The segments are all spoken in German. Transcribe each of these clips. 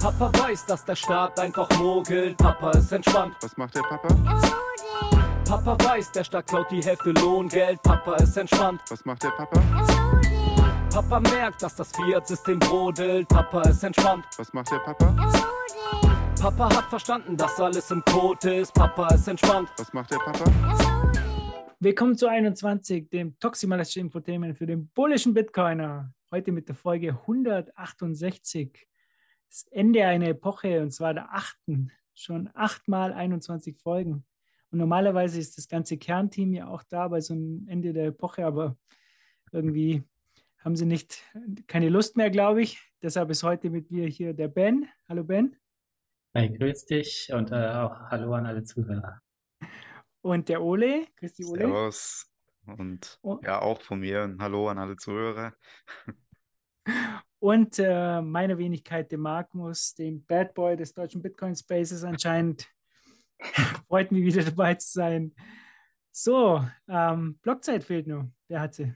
Papa weiß, dass der Staat einfach mogelt. Papa ist entspannt. Was macht der Papa? Papa weiß, der Staat klaut die Hälfte Lohngeld. Papa ist entspannt. Was macht der Papa? Papa merkt, dass das Fiat-System brodelt. Papa ist entspannt. Was macht der Papa? Papa hat verstanden, dass alles im Code ist. Papa ist entspannt. Was macht der Papa? Willkommen zu 21, dem toximalistischen Infotainment für den bullischen Bitcoiner. Heute mit der Folge 168. Das Ende einer Epoche und zwar der achten. Schon achtmal 21 Folgen. Und normalerweise ist das ganze Kernteam ja auch da bei so einem Ende der Epoche, aber irgendwie haben sie nicht keine Lust mehr, glaube ich. Deshalb ist heute mit mir hier der Ben. Hallo Ben. Hi, grüß dich und äh, auch Hallo an alle Zuhörer. Und der Ole. Grüß dich, Ole. Servus. Und Oh. ja, auch von mir ein Hallo an alle Zuhörer. Und äh, meine Wenigkeit, dem Magnus, dem Bad Boy des deutschen Bitcoin Spaces anscheinend. Freut mich wieder dabei zu sein. So, ähm, Blockzeit fehlt nur. Wer hat sie?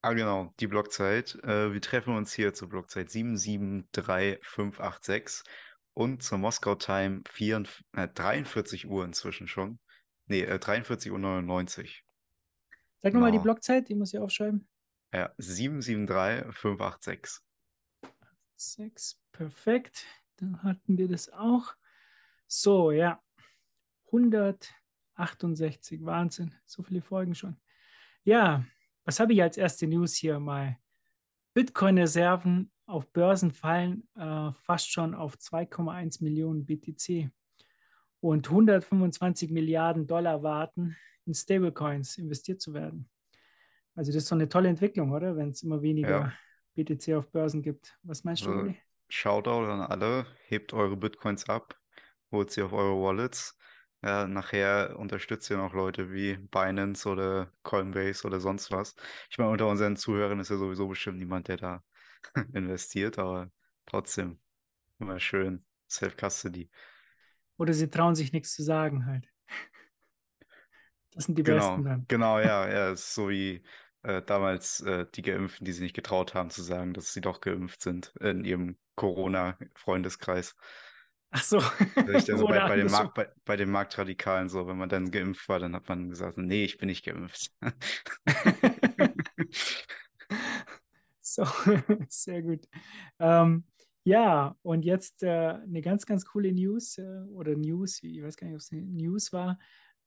Ah, genau, die Blockzeit. Äh, wir treffen uns hier zur Blockzeit 773586 und zur Moskau Time 44, äh, 43 Uhr inzwischen schon. Nee, äh, 43 Uhr 99. Sag nochmal die Genau. Blockzeit, die muss ich aufschreiben. Ja, 773586. Sechs, perfekt. Dann hatten wir das auch. So, ja. 168, Wahnsinn. So viele Folgen schon. Ja, was habe ich als erste News hier mal? Bitcoin-Reserven auf Börsen fallen äh, fast schon auf 2,1 Millionen BTC und 125 Milliarden Dollar warten, in Stablecoins investiert zu werden. Also das ist so eine tolle Entwicklung, oder? Wenn es immer weniger Ja. BTC auf Börsen gibt. Was meinst du, Also, Uli? Shoutout an alle, hebt eure Bitcoins ab, holt sie auf eure Wallets. Ja, nachher unterstützt ihr noch Leute wie Binance oder Coinbase oder sonst was. Ich meine, unter unseren Zuhörern ist ja sowieso bestimmt niemand, der da investiert, aber trotzdem immer schön Self-Custody. Oder sie trauen sich nichts zu sagen halt. Das sind die Genau, Besten dann. genau, ja, ja, ist so wie äh, damals äh, die Geimpften, die sich nicht getraut haben zu sagen, dass sie doch geimpft sind in ihrem Corona-Freundeskreis. Ach so. Also bei, Oder bei, den. Markt, bei, bei den Marktradikalen so, wenn man dann geimpft war, dann hat man gesagt, nee, ich bin nicht geimpft. So, sehr gut. Ähm, ja, und jetzt äh, eine ganz, ganz coole News äh, oder News, ich weiß gar nicht, ob es eine News war.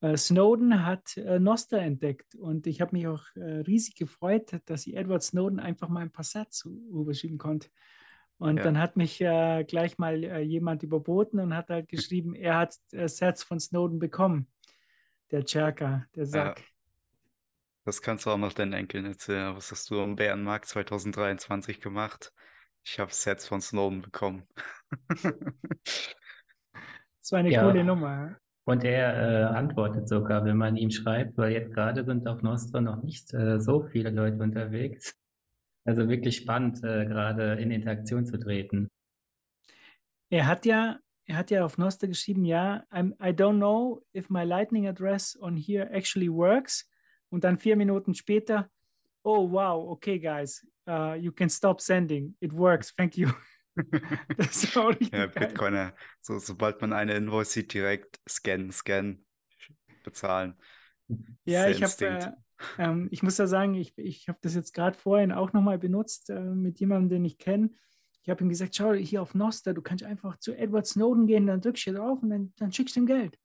Äh, Snowden hat äh, Nostr entdeckt und ich habe mich auch äh, riesig gefreut, dass ich Edward Snowden einfach mal ein paar Sätze rüberschieben konnte. Und Ja. dann hat mich äh, gleich mal äh, jemand überboten und hat halt geschrieben, er hat äh, Sets von Snowden bekommen. Der Cherka, der Sack. Das kannst du auch noch deinen Enkeln erzählen. Was hast du am Bärenmarkt 2023 gemacht? Ich habe Sets von Snowden bekommen. Das war eine Ja. coole Nummer. Und er äh, antwortet sogar, wenn man ihm schreibt, weil jetzt gerade sind auf Nostra noch nicht äh, so viele Leute unterwegs. Also wirklich spannend, äh, gerade in Interaktion zu treten. Er hat ja, er hat ja auf Nostr geschrieben, ja, I'm, I don't know if my Lightning address on here actually works. Und dann vier Minuten später, oh wow, okay, guys, uh, you can stop sending. It works, thank you. Das ist auch richtig Ja. Bitcoiner, so, sobald man eine Invoice sieht, direkt scannen, scannen, bezahlen. Ja, ich habe, äh, ähm, ich muss ja sagen, ich, ich habe das jetzt gerade vorhin auch nochmal benutzt äh, mit jemandem, den ich kenne. Ich habe ihm gesagt, schau, hier auf Nostr, du kannst einfach zu Edward Snowden gehen, dann drückst du hier drauf und dann, dann schickst du ihm Geld.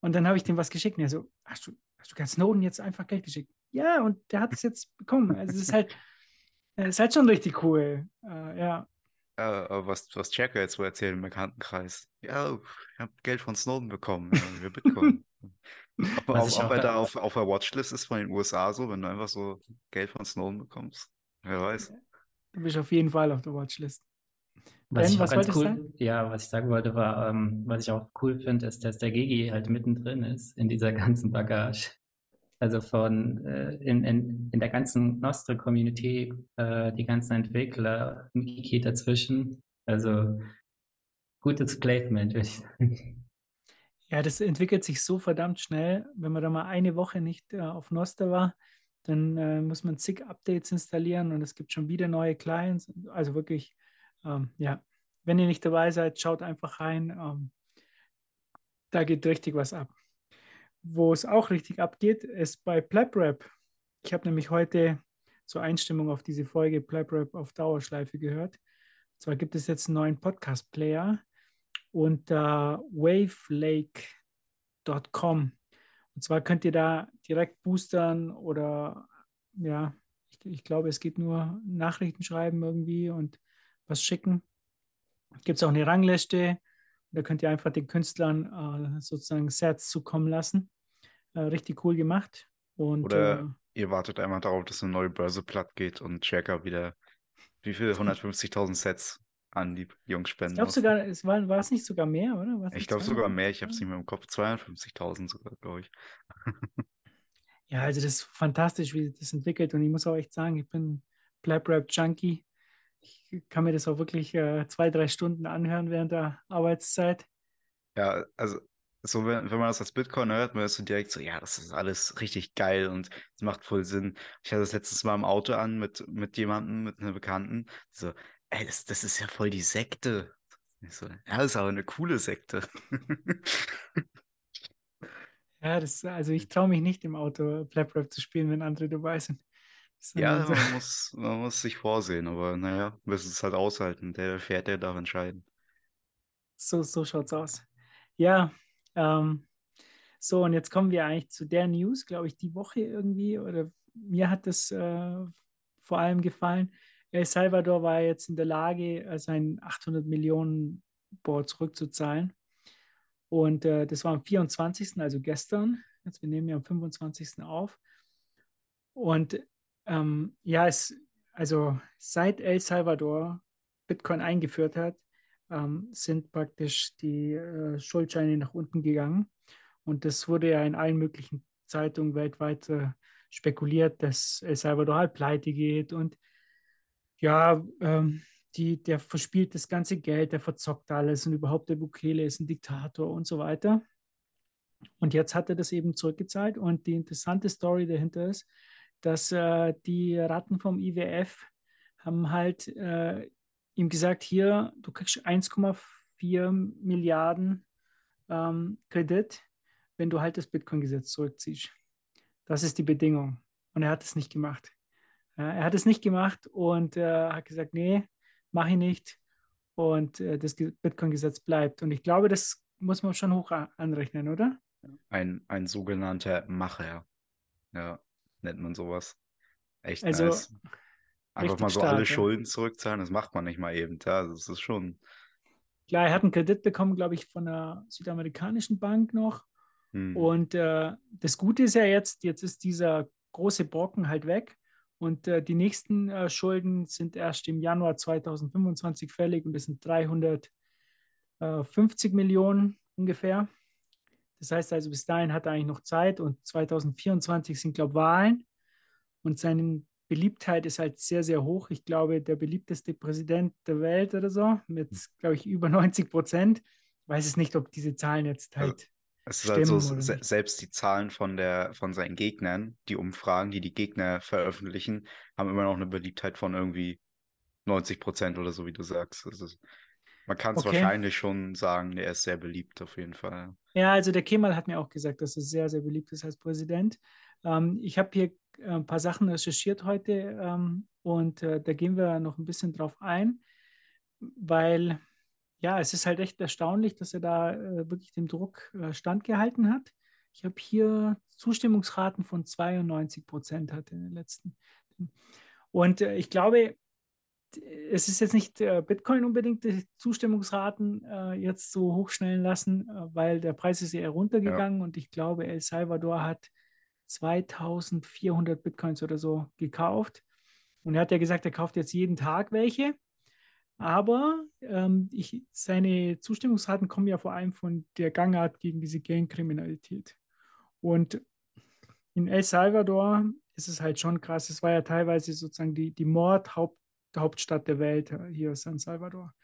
Und dann habe ich dem was geschickt und er so, hast du, hast du gerade Snowden jetzt einfach Geld geschickt? Ja, und der hat es jetzt bekommen. Also es ist halt, es ist halt schon richtig cool. Äh, ja, Ja, aber was, was Checker jetzt so erzählt im Bekanntenkreis. Ja, ich habe Geld von Snowden bekommen, ja, für Bitcoin. Ob, Was ob, ich ob auch er da da- auf, auf der Watchlist ist von den USA so, wenn du einfach so Geld von Snowden bekommst. Wer weiß. du bist auf jeden Fall auf der Watchlist. Was Ben, ich was ganz cool, ja, was ich sagen wollte, war, ähm, was ich auch cool finde, ist, dass der Gigi halt mittendrin ist in dieser ganzen Bagage. Also von äh, in, in, in der ganzen Nostra-Community, äh, die ganzen Entwickler, Gigi dazwischen. Also gutes Placement, würde ich sagen. Ja, das entwickelt sich so verdammt schnell. Wenn man da mal eine Woche nicht äh, auf Nostr war, dann äh, muss man zig Updates installieren und es gibt schon wieder neue Clients. Also wirklich, ähm, ja, wenn ihr nicht dabei seid, schaut einfach rein. Ähm, da geht richtig was ab. Wo es auch richtig abgeht, ist bei PlapRap. Ich habe nämlich heute zur Einstimmung auf diese Folge PlapRap auf Dauerschleife gehört. Und zwar gibt es jetzt einen neuen Podcast-Player unter wavelake.com. Und zwar könnt ihr da direkt boostern oder ja, ich, ich glaube, es geht nur Nachrichten schreiben irgendwie und was schicken. Gibt es auch eine Rangliste. Da könnt ihr einfach den Künstlern äh, sozusagen Sets zukommen lassen. Äh, richtig cool gemacht. Und, Oder äh, ihr wartet einmal darauf, dass eine neue Börse platt geht und Checker wieder wie viel? 150.000 Sets an die Jungs ich spenden glaube muss. sogar, es war, war es nicht sogar mehr, oder? War's Ich glaube sogar 200? mehr, ich habe es nicht mehr im Kopf. 250.000 sogar, glaube ich. Ja, also das ist fantastisch, wie sich das entwickelt. Und ich muss auch echt sagen, ich bin Blab-Rap-Junkie. Ich kann mir das auch wirklich äh, zwei, drei Stunden anhören während der Arbeitszeit. Ja, also so wenn, wenn man das als Bitcoin hört, man ist so direkt so, ja, das ist alles richtig geil und es macht voll Sinn. Ich hatte das letztes Mal im Auto an mit, mit jemandem, mit einer Bekannten, so, ey, das, das ist ja voll die Sekte. Ich so, ja, das ist aber eine coole Sekte. Ja, das, also ich traue mich nicht im Auto Blab-Rap zu spielen, wenn andere dabei sind. Ja, so, man muss, man muss sich vorsehen, aber naja, müssen es halt aushalten. Der fährt, der darf entscheiden. so, so schaut's aus. Ja, ähm, so und jetzt kommen wir eigentlich zu der News, glaube ich, die Woche irgendwie, oder mir hat das äh, vor allem gefallen. El Salvador war jetzt in der Lage, äh, sein 800 Millionen Board zurückzuzahlen. Und äh, das war am 24., also gestern. Jetzt, wir nehmen ja am 25. auf. Und ähm, ja, es, also seit El Salvador Bitcoin eingeführt hat, ähm, sind praktisch die äh, Schuldscheine nach unten gegangen. Und das wurde ja in allen möglichen Zeitungen weltweit äh, spekuliert, dass El Salvador halt pleite geht und ja, ähm, die, der verspielt das ganze Geld, der verzockt alles und überhaupt der Bukele ist ein Diktator und so weiter. Und jetzt hat er das eben zurückgezahlt. Und die interessante Story dahinter ist, dass äh, die Ratten vom IWF haben halt äh, ihm gesagt, hier, du kriegst 1,4 Milliarden ähm, Kredit, wenn du halt das Bitcoin-Gesetz zurückziehst. Das ist die Bedingung. Und er hat es nicht gemacht. Ja, er hat es nicht gemacht und äh, hat gesagt, nee, mache ich nicht. Und äh, das Ge- Bitcoin-Gesetz bleibt. Und ich glaube, das muss man schon hoch anrechnen, oder? Ein, ein sogenannter Macher. Ja, nennt man sowas. Echt Also, nice. Einfach mal so alle stark, ja. Schulden zurückzahlen, das macht man nicht mal eben. Ja, das ist schon. Klar, er hat einen Kredit bekommen, glaube ich, von einer südamerikanischen Bank noch. Hm. Und äh, das Gute ist ja jetzt, jetzt ist dieser große Brocken halt weg. Und äh, die nächsten äh, Schulden sind erst im Januar 2025 fällig und das sind 350 Millionen ungefähr. Das heißt also, bis dahin hat er eigentlich noch Zeit und 2024 sind, glaube ich, Wahlen. Und seine Beliebtheit ist halt sehr, sehr hoch. Ich glaube, der beliebteste Präsident der Welt oder so, mit, glaube ich, über 90 Prozent. Ich weiß es nicht, ob diese Zahlen jetzt Also, halt Es ist halt so, stimmen oder se selbst die Zahlen von der, von seinen Gegnern, die Umfragen, die die Gegner veröffentlichen, haben immer noch eine Beliebtheit von irgendwie 90 Prozent oder so, wie du sagst. Ist, man kann es Okay. wahrscheinlich schon sagen, er ist sehr beliebt auf jeden Fall. Ja, also der Kemal hat mir auch gesagt, dass er sehr, sehr beliebt ist als Präsident. Ähm, ich habe hier äh, ein paar Sachen recherchiert heute ähm, und äh, da gehen wir noch ein bisschen drauf ein, weil ja, es ist halt echt erstaunlich, dass er da äh, wirklich dem Druck äh, standgehalten hat. Ich habe hier Zustimmungsraten von 92 Prozent hatte in den letzten. Und äh, ich glaube, es ist jetzt nicht äh, Bitcoin unbedingt die Zustimmungsraten äh, jetzt so hochschnellen lassen, äh, weil der Preis ist eher runtergegangen und ich glaube, El Salvador hat 2400 Bitcoins oder so gekauft. Und er hat ja gesagt, er kauft jetzt jeden Tag welche. Aber ähm, ich, seine Zustimmungsraten kommen ja vor allem von der Gangart gegen diese Gangkriminalität. Und in El Salvador ist es halt schon krass. Es war ja teilweise sozusagen die, die Mordhauptstadt der Welt, äh, hier San Salvador,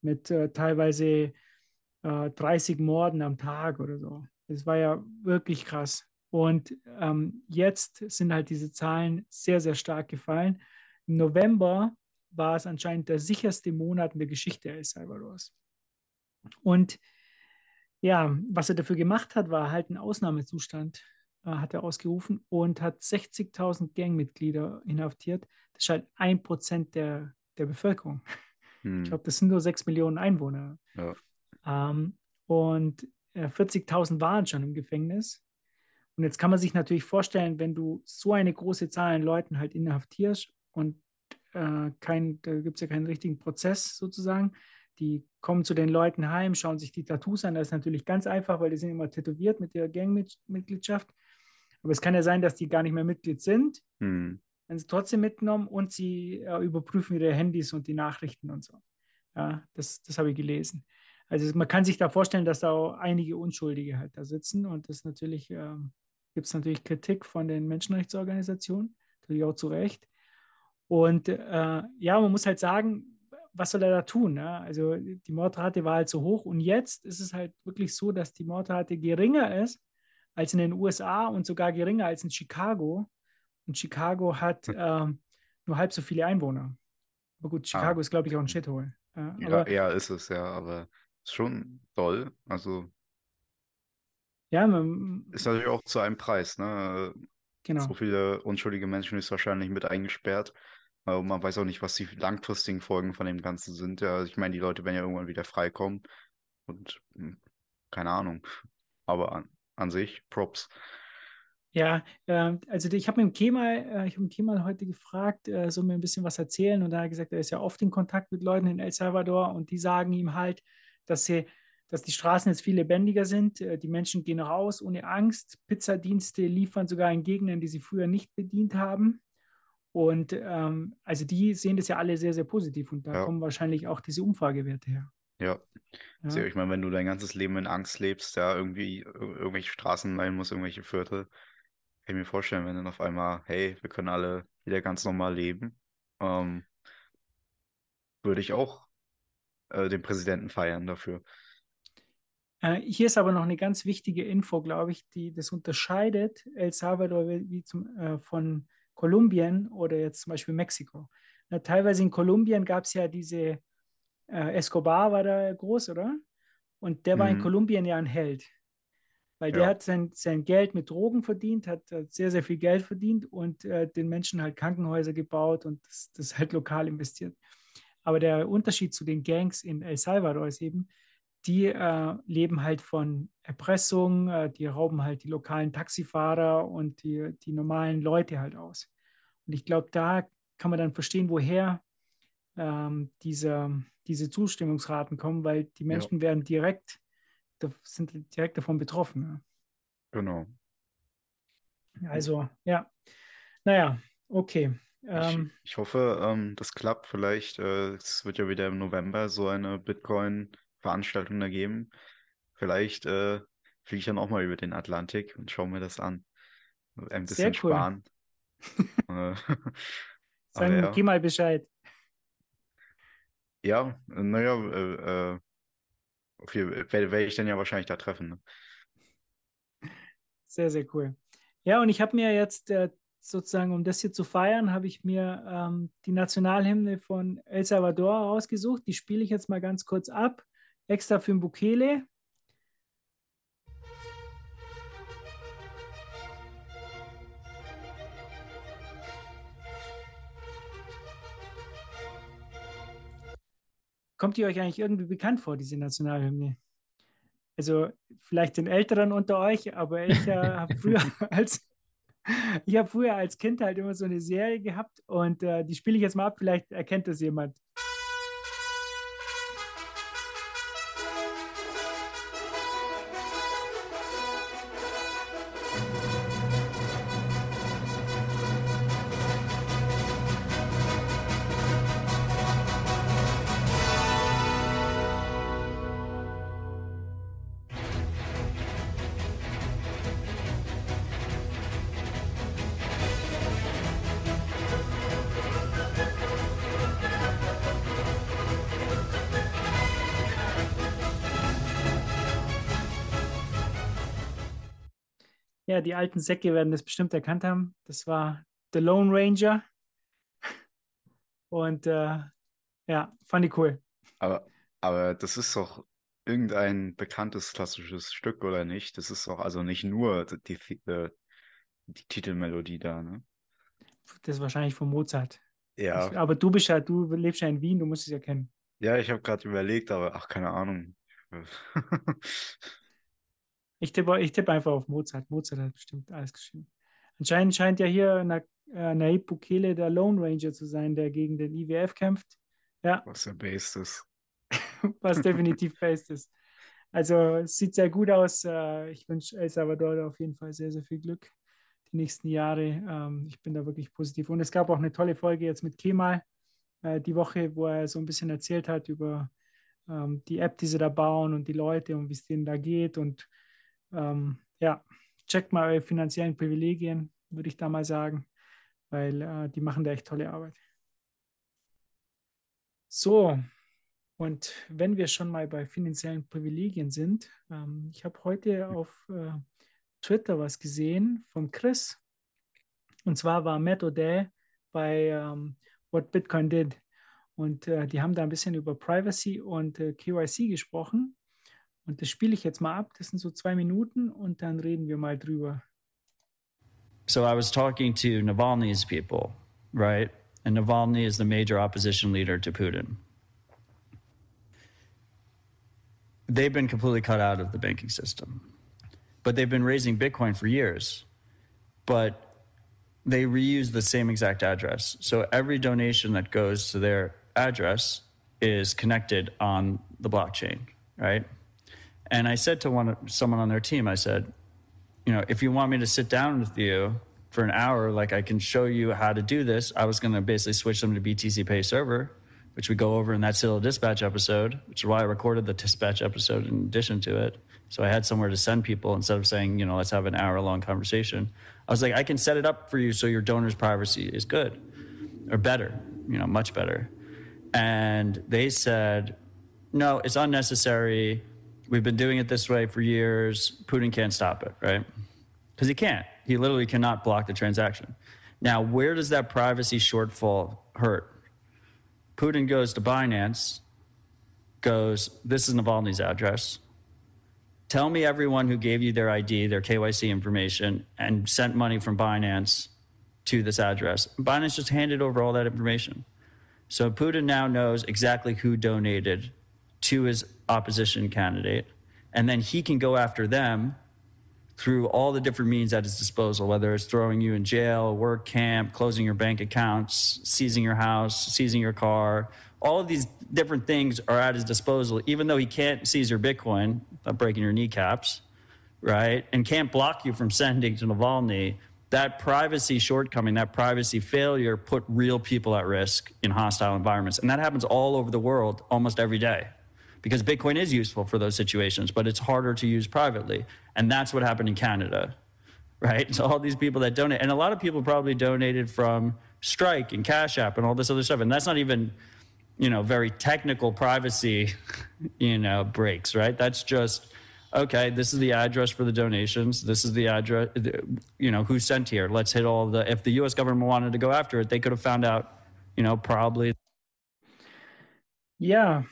mit äh, teilweise äh, 30 Morden am Tag oder so. Es war ja wirklich krass. Und ähm, jetzt sind halt diese Zahlen sehr, sehr stark gefallen. Im November war es anscheinend der sicherste Monat in der Geschichte El Salvadors. Und ja, was er dafür gemacht hat, war halt ein Ausnahmezustand, hat er ausgerufen und hat 60.000 Gangmitglieder inhaftiert. Das halt ein Prozent der, der Bevölkerung. Hm. Ich glaube, das sind nur sechs Millionen Einwohner. Ja. Ähm, und äh, 40.000 waren schon im Gefängnis. Und jetzt kann man sich natürlich vorstellen, wenn du so eine große Zahl an Leuten halt inhaftierst und äh, kein, da gibt es ja keinen richtigen Prozess sozusagen. Die kommen zu den Leuten heim, schauen sich die Tattoos an. Das ist natürlich ganz einfach, weil die sind immer tätowiert mit ihrer Gangmitgliedschaft. Aber es kann ja sein, dass die gar nicht mehr Mitglied sind. Hm. Werden sie trotzdem mitgenommen und sie äh, überprüfen ihre Handys und die Nachrichten und so. Ja, das, das habe ich gelesen. Also man kann sich da vorstellen, dass da auch einige Unschuldige halt da sitzen und das natürlich ähm, gibt es natürlich Kritik von den Menschenrechtsorganisationen, natürlich auch zu Recht. Und äh, ja, man muss halt sagen, was soll er da tun? Ne? Also die Mordrate war halt so hoch und jetzt ist es halt wirklich so, dass die Mordrate geringer ist als in den USA und sogar geringer als in Chicago. Und Chicago hat ähm, nur halb so viele Einwohner. Aber gut, Chicago Ah. ist, glaube ich, auch ein Shithole. Ja, Ja, aber ja, ist es ja, aber ist schon toll. Also ja, man, ist natürlich auch zu einem Preis, ne? genau. So viele unschuldige Menschen ist wahrscheinlich mit eingesperrt. Und man weiß auch nicht, was die langfristigen Folgen von dem Ganzen sind. Ja, ich meine, die Leute werden ja irgendwann wieder freikommen. Und hm, keine Ahnung. Aber an, sich, Props. Ja, äh, also ich habe mit dem Kemal, äh, ich habe Kemal heute gefragt, äh, soll mir ein bisschen was erzählen und da hat er gesagt, er ist ja oft in Kontakt mit Leuten in El Salvador und die sagen ihm halt, dass sie, dass die Straßen jetzt viel lebendiger sind, äh, die Menschen gehen raus ohne Angst, Pizzadienste liefern sogar in Gegenden, die sie früher nicht bedient haben und ähm, also die sehen das ja alle sehr, sehr positiv und da Ja. kommen wahrscheinlich auch diese Umfragewerte her. Ja. Ja. Ich meine, wenn du dein ganzes Leben in Angst lebst, ja, irgendwie ir- irgendwelche Straßen meiden musst, irgendwelche Viertel, kann ich mir vorstellen, wenn dann auf einmal, hey, wir können alle wieder ganz normal leben, ähm, würde ich auch äh, den Präsidenten feiern dafür. Äh, hier ist aber noch eine ganz wichtige Info, glaube ich, die das unterscheidet El Salvador wie, wie zum, äh, von Kolumbien oder jetzt zum Beispiel Mexiko. Na, teilweise in Kolumbien gab es ja diese, äh, Escobar war da groß, oder? Und der war in Mhm. Kolumbien ja ein Held, weil der Ja. hat sein, sein Geld mit Drogen verdient, hat, hat sehr, sehr viel Geld verdient und äh, den Menschen halt Krankenhäuser gebaut und das, das halt lokal investiert. Aber der Unterschied zu den Gangs in El Salvador ist eben, die äh, leben halt von Erpressung, äh, die rauben halt die lokalen Taxifahrer und die, die normalen Leute halt aus. Und ich glaube, da kann man dann verstehen, woher ähm, diese, diese Zustimmungsraten kommen, weil die Menschen werden direkt, sind direkt davon betroffen. Genau. Ja. Also, ja. Naja, okay. Ich, Ähm, ich hoffe, ähm, das klappt. Vielleicht, äh, es wird ja wieder im November so eine Bitcoin-Veranstaltung da geben. Vielleicht äh, fliege ich dann auch mal über den Atlantik und schaue mir das an. Ein Sehr bisschen cool. sparen. Äh, Sag aber mir, ja. geh mal Bescheid. Ja, naja, äh, äh, werde ich dann ja wahrscheinlich da treffen. Ne? Sehr, sehr cool. Ja, und ich habe mir jetzt äh, sozusagen, um das hier zu feiern, habe ich mir ähm, die Nationalhymne von El Salvador rausgesucht. Die spiele ich jetzt mal ganz kurz ab, extra für den Kommt die euch eigentlich irgendwie bekannt vor, diese Nationalhymne? Also vielleicht den Älteren unter euch, aber ich äh, habe früher als ich habe früher als Kind halt immer so eine Serie gehabt und äh, die spiele ich jetzt mal ab. Vielleicht erkennt das jemand. Ja, die alten Säcke werden das bestimmt erkannt haben. Das war The Lone Ranger. Und äh, ja, fand ich cool. Aber, aber das ist doch irgendein bekanntes klassisches Stück, oder nicht? Das ist doch also nicht nur die, die, äh, die Titelmelodie da, ne? Das ist wahrscheinlich von Mozart. Ja. Ich, aber du bist ja, du lebst ja in Wien, du musst es ja kennen. Ja, ich habe gerade überlegt, aber ach, keine Ahnung. ich tippe ich tipp einfach auf Mozart. Mozart hat bestimmt alles geschrieben. Anscheinend scheint ja hier Na, äh, Naib Bukele der Lone Ranger zu sein, der gegen den IWF kämpft. Ja. Was der Base ist. Was definitiv based ist. Also es sieht sehr gut aus. Äh, ich wünsche El Salvador auf jeden Fall sehr, sehr viel Glück die nächsten Jahre. Ähm, ich bin da wirklich positiv. Und es gab auch eine tolle Folge jetzt mit Kemal äh, die Woche, wo er so ein bisschen erzählt hat über ähm, die App, die sie da bauen und die Leute und wie es denen da geht. Und ähm, ja, checkt mal eure finanziellen Privilegien, würde ich da mal sagen, weil äh, die machen da echt tolle Arbeit. So, und wenn wir schon mal bei finanziellen Privilegien sind, ähm, ich habe heute auf äh, Twitter was gesehen von Chris. Und zwar war Matt O'Day bei ähm, What Bitcoin Did. Und äh, die haben da ein bisschen über Privacy und äh, KYC gesprochen. Und das spiele ich jetzt mal ab. Das sind so zwei Minuten und dann reden wir mal drüber. So I was talking to Navalny's people, right? And Navalny is the major opposition leader to Putin. They've been completely cut out of the banking system. But they've been raising Bitcoin for years. But they reuse the same exact address. So every donation that goes to their address is connected on the blockchain, right? And I said to one someone on their team, I said, you know, if you want me to sit down with you for an hour, like I can show you how to do this. I was going to basically switch them to BTC Pay Server, which we go over in that Citadel Dispatch episode, which is why I recorded the Dispatch episode in addition to it. So I had somewhere to send people instead of saying, you know, let's have an hour long conversation. I was like, I can set it up for you so your donor's privacy is good or better, you know, much better. And they said, no, it's unnecessary. We've been doing it this way for years. Putin can't stop it, right? Because he can't. He literally cannot block the transaction. Now, where does that privacy shortfall hurt? Putin goes to Binance, goes, This is Navalny's address. Tell me everyone who gave you their ID, their KYC information, and sent money from Binance to this address. Binance just handed over all that information. So Putin now knows exactly who donated to his opposition candidate, and then he can go after them through all the different means at his disposal, whether it's throwing you in jail, work camp, closing your bank accounts, seizing your house, seizing your car. All of these different things are at his disposal, even though he can't seize your Bitcoin without breaking your kneecaps, right? And can't block you from sending to Navalny. That privacy shortcoming, that privacy failure put real people at risk in hostile environments. And that happens all over the world almost every day because Bitcoin is useful for those situations, but it's harder to use privately. And that's what happened in Canada, right? So all these people that donate, and a lot of people probably donated from Strike and Cash App and all this other stuff. And that's not even, you know, very technical privacy, you know, breaks, right? That's just, okay, this is the address for the donations. This is the address, you know, who sent here. Let's hit all the, if the US government wanted to go after it, they could have found out, you know, probably. Ja,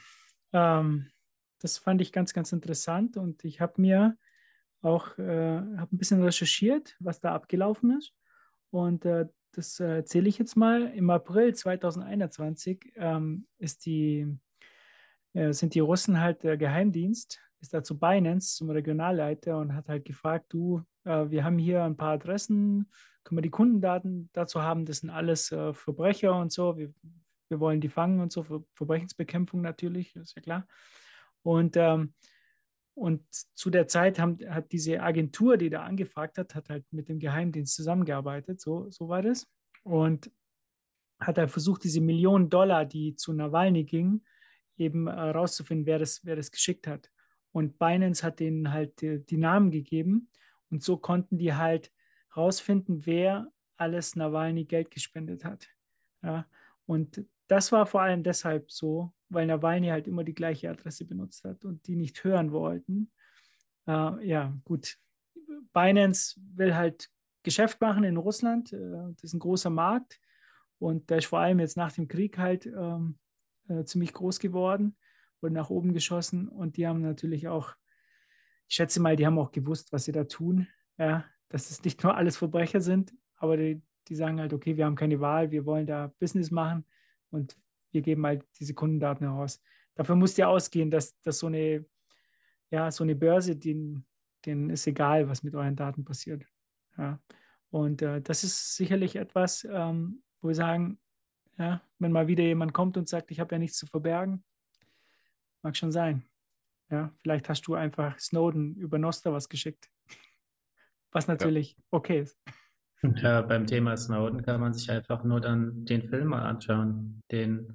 ähm, das fand ich ganz, ganz interessant und ich habe mir auch äh, hab ein bisschen recherchiert, was da abgelaufen ist. Und äh, das äh, erzähle ich jetzt mal. Im April 2021 ähm, ist die, äh, sind die Russen halt der Geheimdienst, ist da zu Binance zum Regionalleiter und hat halt gefragt, du, äh, wir haben hier ein paar Adressen, können wir die Kundendaten dazu haben? Das sind alles äh, Verbrecher und so. Wir, wir wollen die fangen und so, für Verbrechensbekämpfung natürlich, ist ja klar. Und, ähm, und zu der Zeit haben, hat diese Agentur, die da angefragt hat, hat halt mit dem Geheimdienst zusammengearbeitet, so, so war das. Und hat halt versucht, diese Millionen Dollar, die zu Nawalny gingen, eben äh, wer, das, wer das geschickt hat. Und Binance hat denen halt die, die Namen gegeben. Und so konnten die halt herausfinden, wer alles Nawalny Geld gespendet hat. Ja, und das war vor allem deshalb so, weil Nawalny halt immer die gleiche Adresse benutzt hat und die nicht hören wollten. Äh, ja, gut. Binance will halt Geschäft machen in Russland. Äh, das ist ein großer Markt. Und der ist vor allem jetzt nach dem Krieg halt ähm, äh, ziemlich groß geworden, wurde nach oben geschossen und die haben natürlich auch, ich schätze mal, die haben auch gewusst, was sie da tun. Ja, dass es nicht nur alles Verbrecher sind, aber die, die sagen halt, okay, wir haben keine Wahl, wir wollen da Business machen und wir geben halt diese Kundendaten heraus. Dafür muss ja ausgehen, dass, dass so eine, ja, so eine Börse, denen, denen ist egal, was mit euren Daten passiert. Ja. Und äh, das ist sicherlich etwas, ähm, wo wir sagen, ja, wenn mal wieder jemand kommt und sagt, ich habe ja nichts zu verbergen, mag schon sein. Ja, vielleicht hast du einfach Snowden über Noster was geschickt, was natürlich ja. okay ist. Ja, beim Thema Snowden kann man sich einfach nur dann den Film mal anschauen, den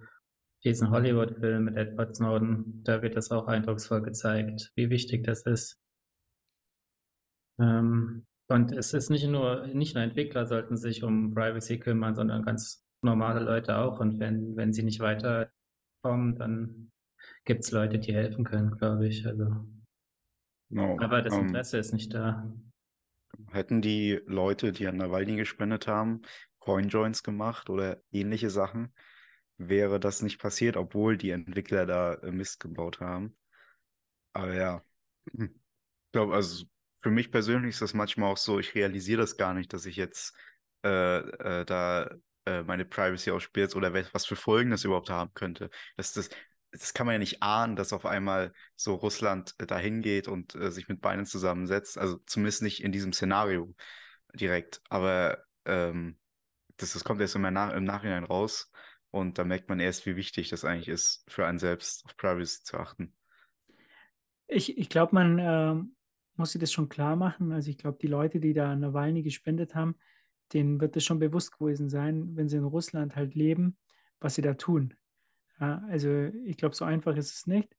diesen Hollywood-Film mit Edward Snowden. Da wird das auch eindrucksvoll gezeigt, wie wichtig das ist. Ähm, und es ist nicht nur, nicht nur Entwickler sollten sich um Privacy kümmern, sondern ganz normale Leute auch. Und wenn, wenn sie nicht weiterkommen, dann gibt es Leute, die helfen können, glaube ich. Also. No, aber das ähm, Interesse um, ist nicht da. Hätten die Leute, die an Nawalny gespendet haben, Coinjoins gemacht oder ähnliche Sachen, wäre das nicht passiert, obwohl die Entwickler da äh, Mist gebaut haben. Aber ja, ich glaube, also für mich persönlich ist das manchmal auch so, ich realisiere das gar nicht, dass ich jetzt äh, äh, da äh, meine Privacy ausspiele oder was für Folgen das überhaupt haben könnte. Das, das, das kann man ja nicht ahnen, dass auf einmal so Russland äh, dahin geht und äh, sich mit Beinen zusammensetzt. Also zumindest nicht in diesem Szenario direkt. Aber ähm, das, das kommt erst im, Nach im Nachhinein raus. Und da merkt man erst, wie wichtig das eigentlich ist, für einen selbst auf Privacy zu achten. Ich, ich glaube, man ähm, muss ich das schon klar machen. Also ich glaube, die Leute, die da Nawalny gespendet haben, denen wird es schon bewusst gewesen sein, wenn sie in Russland halt leben, was sie da tun. Ja, also ich glaube, so einfach ist es nicht.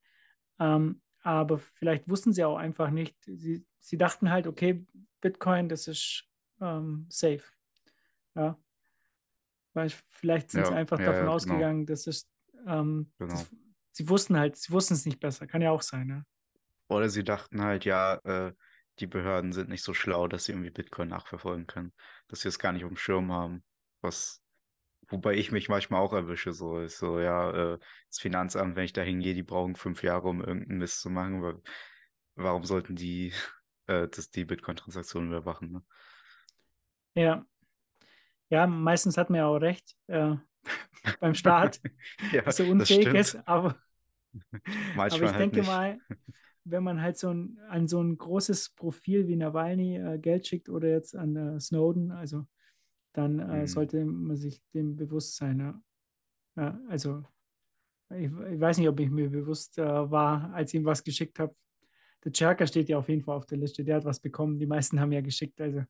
Ähm, aber vielleicht wussten sie auch einfach nicht. Sie, sie dachten halt, okay, Bitcoin, das ist ähm, safe. Ja. Weil vielleicht sind ja, sie einfach ja, davon genau. ausgegangen, dass es ähm, genau. das, sie wussten halt, sie wussten es nicht besser. Kann ja auch sein, ja. Oder sie dachten halt, ja, äh, die Behörden sind nicht so schlau, dass sie irgendwie Bitcoin nachverfolgen können, dass sie es gar nicht auf dem Schirm haben. Was, wobei ich mich manchmal auch erwische, so ist so, ja, äh, das Finanzamt, wenn ich da hingehe, die brauchen fünf Jahre, um irgendeinen Mist zu machen. Weil, warum sollten die äh, das, die Bitcoin-Transaktionen überwachen? Ne? Ja. Ja, meistens hat man ja auch recht äh, beim Staat, ja, dass er unfähig ist, aber, aber ich halt denke nicht. mal, wenn man halt so ein, an so ein großes Profil wie Nawalny äh, Geld schickt oder jetzt an äh, Snowden, also dann äh, mhm. sollte man sich dem bewusst sein. Ja. ja also ich, ich, weiß nicht, ob ich mir bewusst äh, war, als ich ihm was geschickt habe. Der Cherka steht ja auf jeden Fall auf der Liste. Der hat was bekommen. Die meisten haben ja geschickt. Also.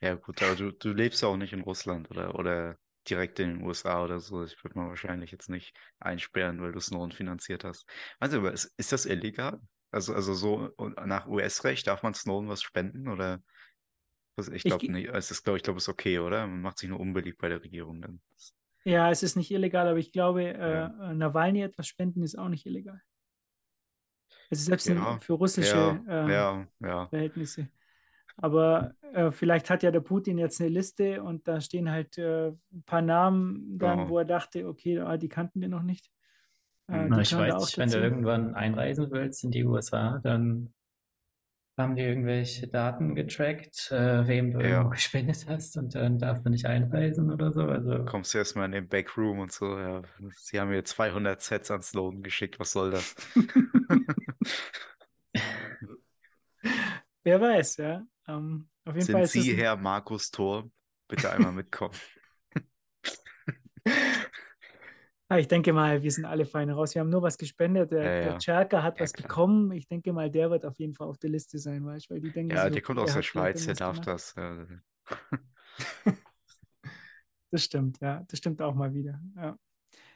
Ja, gut, aber du, du lebst ja auch nicht in Russland oder, oder direkt in den USA oder so. Ich würde mal wahrscheinlich jetzt nicht einsperren, weil du Snowden finanziert hast. Also, ist, ist das illegal? Also, also so nach US-Recht darf man Snowden was spenden oder? Ich glaube nicht. Es ist, glaube ich, glaube, es ist okay, oder? Man macht sich nur unbeliebt bei der Regierung dann. Ja, es ist nicht illegal, aber ich glaube, ja. äh, Nawalny etwas spenden ist auch nicht illegal. Also selbst ja, für russische ja, äh, Verhältnisse. Aber äh, vielleicht hat ja der Putin jetzt eine Liste und da stehen halt äh, ein paar Namen dann, genau. wo er dachte, okay, ah, die kannten wir noch nicht. Äh, Na, ich weiß nicht, wenn du irgendwann einreisen willst in die USA, dann haben die irgendwelche Daten getrackt, äh, wem du ja. gespendet hast und dann darfst du nicht einreisen oder so. Also kommst du erstmal in den Backroom und so, ja, sie haben mir 200 Sets an Sloan geschickt, was soll das? Wer weiß, ja. Um, ähm, auf jeden Sind Fall Sie, Herr Markus Thor, bitte einmal mitkommen. Ah, ich denke mal, wir sind alle fein raus. Wir haben nur was gespendet. Der, ja, ja. der Cherka hat ja, was klar. bekommen. Ich denke mal, der wird auf jeden Fall auf der Liste sein, weißt weil die denken. Ja, so, der kommt aus der Schweiz, der darf das. das stimmt, ja. Das stimmt auch mal wieder. Ja,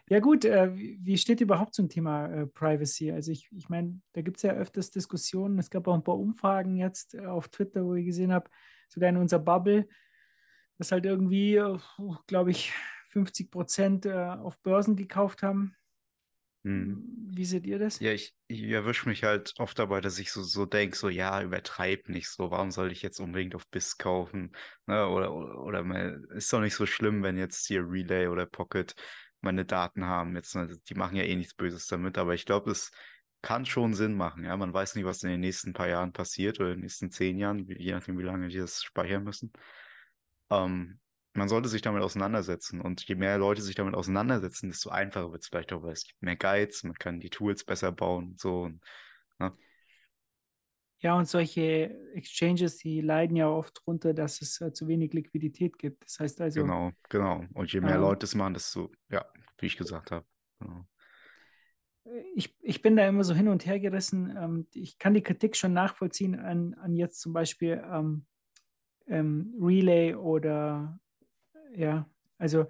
ja gut, äh, wie steht überhaupt zum Thema äh, Privacy? Also ich, ich meine, da gibt es ja öfters Diskussionen. Es gab auch ein paar Umfragen jetzt äh, auf Twitter, wo ich gesehen habe, sogar in unserer Bubble, dass halt irgendwie, glaube ich, 50 Prozent äh, auf Börsen gekauft haben. Hm. Wie seht ihr das? Ja, ich, ich erwische mich halt oft dabei, dass ich so, so denke, so, ja, übertreib nicht so, warum soll ich jetzt unbedingt auf BIS kaufen? Ne? Oder, oder, oder ist doch nicht so schlimm, wenn jetzt hier Relay oder Pocket meine Daten haben. Jetzt, ne, die machen ja eh nichts Böses damit, aber ich glaube, es kann schon Sinn machen. Ja, man weiß nicht, was in den nächsten paar Jahren passiert oder in den nächsten zehn Jahren, je nachdem, wie lange die das speichern müssen. Ähm, man sollte sich damit auseinandersetzen und je mehr Leute sich damit auseinandersetzen, desto einfacher wird es vielleicht auch, weil es gibt mehr Guides, man kann die Tools besser bauen und so. Und, Ja, und solche Exchanges, die leiden ja oft darunter, dass es äh, zu wenig Liquidität gibt. Das heißt also, genau, genau. Und je mehr Ähm, Leute es machen, desto, ja, wie ich gesagt habe. Genau. ich, ich bin da immer so hin und her gerissen. Ähm, ich kann die Kritik schon nachvollziehen an, an jetzt zum Beispiel ähm, ähm, Relay oder ja, also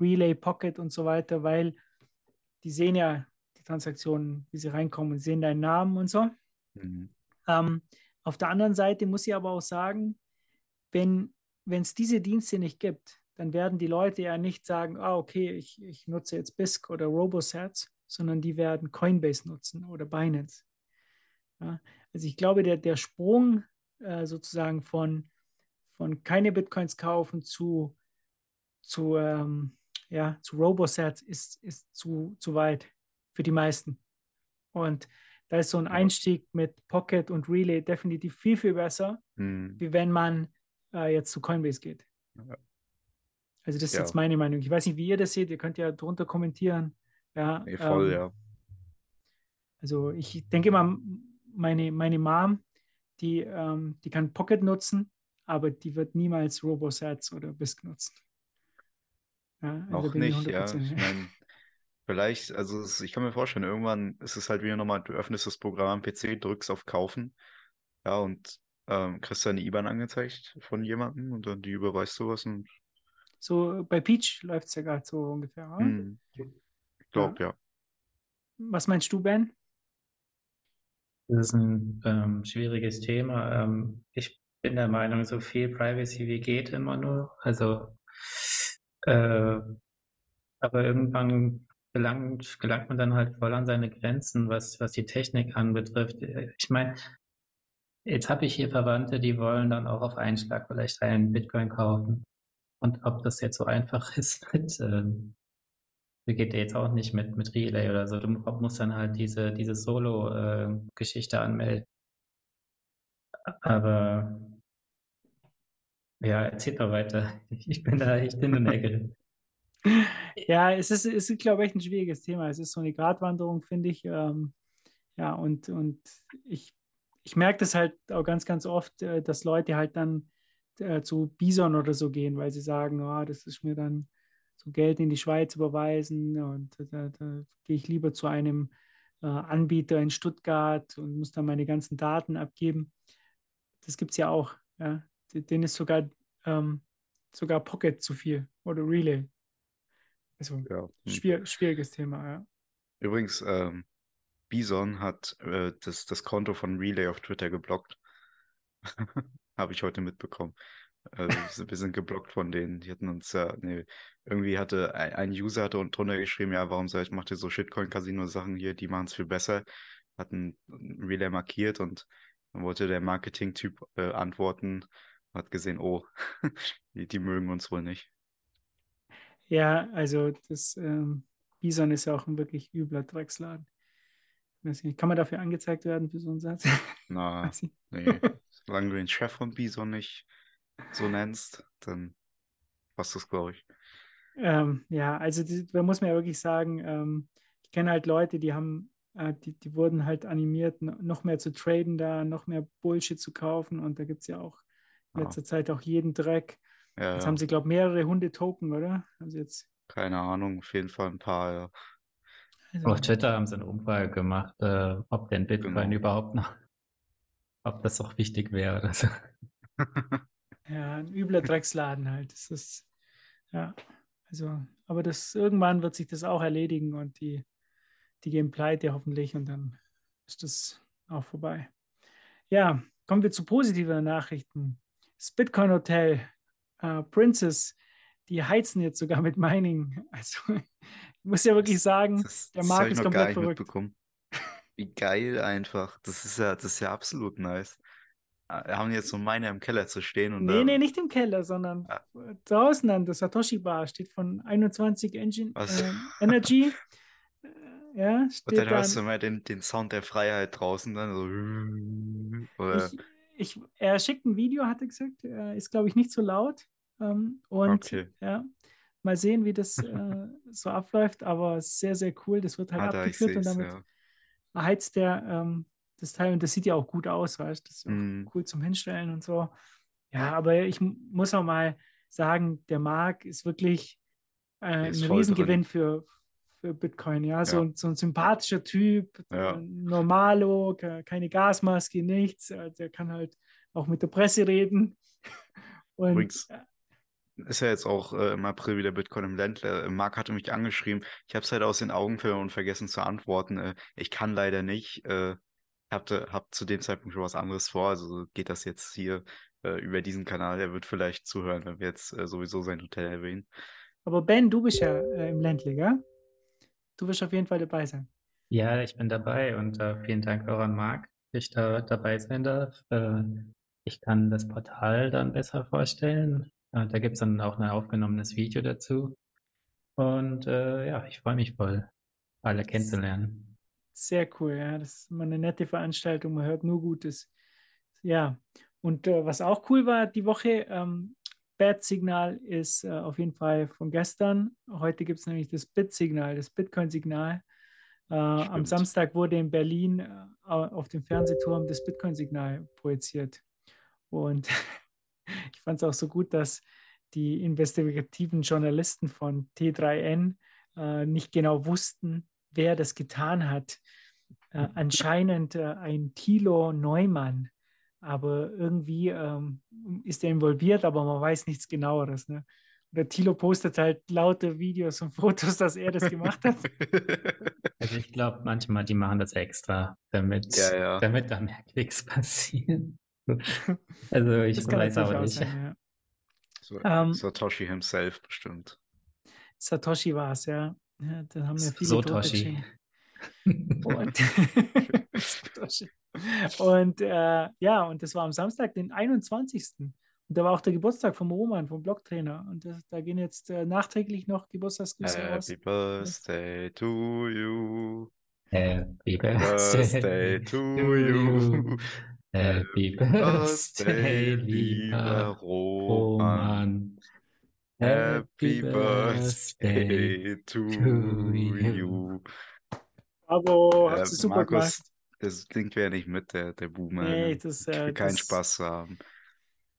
Relay, Pocket und so weiter, weil die sehen ja die Transaktionen, wie sie reinkommen, sehen deinen Namen und so. Mhm. Ähm, auf der anderen Seite muss ich aber auch sagen, wenn es diese Dienste nicht gibt, dann werden die Leute ja nicht sagen, ah, okay, ich, ich nutze jetzt BISC oder RoboSats, sondern die werden Coinbase nutzen oder Binance. Ja, also ich glaube, der, der Sprung äh, sozusagen von, von keine Bitcoins kaufen zu, zu, ähm, ja, zu RoboSats ist, ist zu, zu weit für die meisten. Und da ist so ein. Einstieg mit Pocket und Relay definitiv viel, viel besser, Mhm. wie wenn man äh, jetzt zu Coinbase geht. Ja. Also das ist Ja. jetzt meine Meinung. Ich weiß nicht, wie ihr das seht. Ihr könnt ja drunter kommentieren. Ja, Nee, voll, ähm, ja. Also ich denke mal, meine, meine Mom, die, ähm, die kann Pocket nutzen, aber die wird niemals RoboSats oder BISC nutzen. Ja, also Noch nicht, ja. 100% Ich meine, vielleicht, also es, ich kann mir vorstellen, irgendwann ist es halt wieder nochmal, du öffnest das Programm am PC, drückst auf Kaufen, ja, und ähm, kriegst dann die IBAN angezeigt von jemandem und dann die überweist du was und So bei Peach läuft es ja gerade so ungefähr. oder? hm, ich glaube, ja. Was meinst du, Ben? Das ist ein ähm, schwieriges Thema. Ähm, ich bin der Meinung, so viel Privacy wie geht immer nur. Also, äh, aber irgendwann gelangt, gelangt man dann halt voll an seine Grenzen, was, was die Technik anbetrifft. Ich meine, jetzt habe ich hier Verwandte, die wollen dann auch auf einen Schlag vielleicht einen Bitcoin kaufen. Und ob das jetzt so einfach ist mit, ähm, geht jetzt auch nicht mit, mit Relay oder so. Du musst dann halt diese, diese Solo-Geschichte anmelden. Aber ja, erzähl doch weiter. Ich bin da und her gerissen. Ja, es ist, es ist, glaube ich, ein schwieriges Thema. Es ist so eine Gratwanderung, finde ich. Ähm, ja, und, und ich, ich merke das halt auch ganz, ganz oft, äh, dass Leute halt dann äh, zu Bison oder so gehen, weil sie sagen, oh, das ist mir dann so Geld in die Schweiz überweisen und da, da gehe ich lieber zu einem äh, Anbieter in Stuttgart und muss dann meine ganzen Daten abgeben. Das gibt es ja auch. Ja. Den ist sogar, ähm, sogar Pocket zu viel oder Relay. Also ja. Hm. schwier schwieriges Thema, ja. Übrigens, ähm, Bison hat äh, das, das Konto von Relay auf Twitter geblockt. Habe ich heute mitbekommen. Äh, wir sind- geblockt von denen. Die hatten uns ja, nee, irgendwie hatte ein, ein User hatte drunter geschrieben, ja, warum seid, macht ihr so Shitcoin-Casino-Sachen hier, die machen es viel besser. Hatten Relay markiert und dann wollte der Marketing-Typ äh, antworten, hat gesehen, oh, die, die mögen uns wohl nicht. Ja, also das ähm, Bison ist ja auch ein wirklich übler Drecksladen. Nicht, Kann man dafür angezeigt werden für so einen Satz? Na, nee, solange du den Chef von Bison nicht so nennst, dann passt das, glaube ich. Ähm, ja, also die, da muss man ja wirklich sagen, ähm, ich kenne halt Leute, die haben, äh, die, die wurden halt animiert, no- noch mehr zu traden da, noch mehr Bullshit zu kaufen und da gibt es ja auch in letzter Zeit auch jeden Dreck. Ja, Jetzt ja. haben sie, glaube ich, mehrere Hunde-Token, oder? Also jetzt, Keine Ahnung, auf jeden Fall ein paar, ja. also, Auf Twitter haben sie eine Umfrage gemacht, äh, ob denn Bitcoin Genau. überhaupt noch, ob das auch wichtig wäre oder so. ja, ein übler Drecksladen halt. Das ist, ja, also, aber das irgendwann wird sich das auch erledigen und die, die gehen pleite hoffentlich und dann ist das auch vorbei. Ja, kommen wir zu positiven Nachrichten. Das Bitcoin Hotel, äh, Princess, die heizen jetzt sogar mit Mining. Also Ich muss ja wirklich sagen, das, der ich ist komplett verrückt. Wie geil einfach. Das ist ja, das ist ja absolut nice. Ah, Wir haben jetzt so meine im Keller zu stehen und Nee, da, nee, nicht im Keller, sondern Ah. draußen an der Satoshi Bar steht von 21 Engine ähm, Energy. Äh, Ja, und steht dann hörst du immer den, den Sound der Freiheit draußen dann so. Oder, Ich, ich, er schickt ein Video, hat er gesagt. Äh, Ist, glaube ich, nicht so laut. Ähm, und okay. ja, mal sehen, wie das äh, so abläuft. Aber sehr, sehr cool. Das wird halt Ah, abgeführt und damit ja. heizt der ähm, das Teil. Und das sieht ja auch gut aus, weißt du? Das ist auch Mm, cool zum Hinstellen und so. Ja, aber ich mu- muss auch mal sagen, der Marc ist wirklich äh, ein Riesengewinn drin. für, für Bitcoin. Ja, so, Ja, ein- so ein sympathischer Typ, äh, ja. normalo, ke- keine Gasmaske, nichts. Äh, Der kann halt auch mit der Presse reden. Und Übrigens, äh, ist ja jetzt auch äh, im April wieder Bitcoin im Ländler. Äh, Marc hatte mich angeschrieben. Ich habe es halt aus den Augen verloren und vergessen zu antworten. Äh, ich kann leider nicht. Äh, hatte, hab zu dem Zeitpunkt schon was anderes vor. Also geht das jetzt hier äh, über diesen Kanal. Er wird vielleicht zuhören, wenn wir jetzt äh, sowieso sein Hotel erwähnen. aber Ben, du bist ja äh, im Ländle, gell? Du wirst auf jeden Fall dabei sein. Ja, ich bin dabei und äh, vielen Dank auch an Marc, dass ich da dabei sein darf. Äh, ich kann das Portal dann besser vorstellen. Äh, da gibt es dann auch ein aufgenommenes Video dazu. Und äh, ja, ich freue mich voll, alle kennenzulernen. Sehr cool, ja. Das ist immer eine nette Veranstaltung. Man hört nur Gutes. Ja, und äh, was auch cool war die Woche, ähm, Bad-Signal ist äh, auf jeden Fall von gestern. Heute gibt es nämlich das Bit-Signal, das Bitcoin-Signal. Äh, am. Samstag wurde in Berlin äh, auf dem Fernsehturm das Bitcoin-Signal projiziert. Und ich fand es auch so gut, dass die investigativen Journalisten von T3N äh, nicht genau wussten, wer das getan hat. Äh, anscheinend äh, ein Thilo Neumann, aber irgendwie ähm, ist er involviert, aber man weiß nichts genaueres. Ne? Der Thilo postet halt laute Videos und Fotos, dass er das gemacht hat. Also ich glaube manchmal, die machen das extra, damit, Ja, ja. damit da mehr Klicks passieren. Also ich Das weiß auch nicht. sein, ja. So, Ähm, Satoshi himself bestimmt. Satoshi war es, ja. ja. Da haben wir viele Sotoshi. Und, und äh, ja, und das war am Samstag, den 21. Und da war auch der Geburtstag vom Roman, vom Blogtrainer. Und das, da gehen jetzt äh, nachträglich noch Geburtstagsgrüße raus. Happy Birthday to you. Happy Birthday Birthday to you. you. Happy Birthday, Birthday, lieber Roman. Roman. Happy Birthday to to you. Bravo, Äh, hast du super gemacht. Markus, das klingt wer nicht mit, der, der Boomer. Nee, ne? das, Ich äh, will keinen das, Spaß zu haben.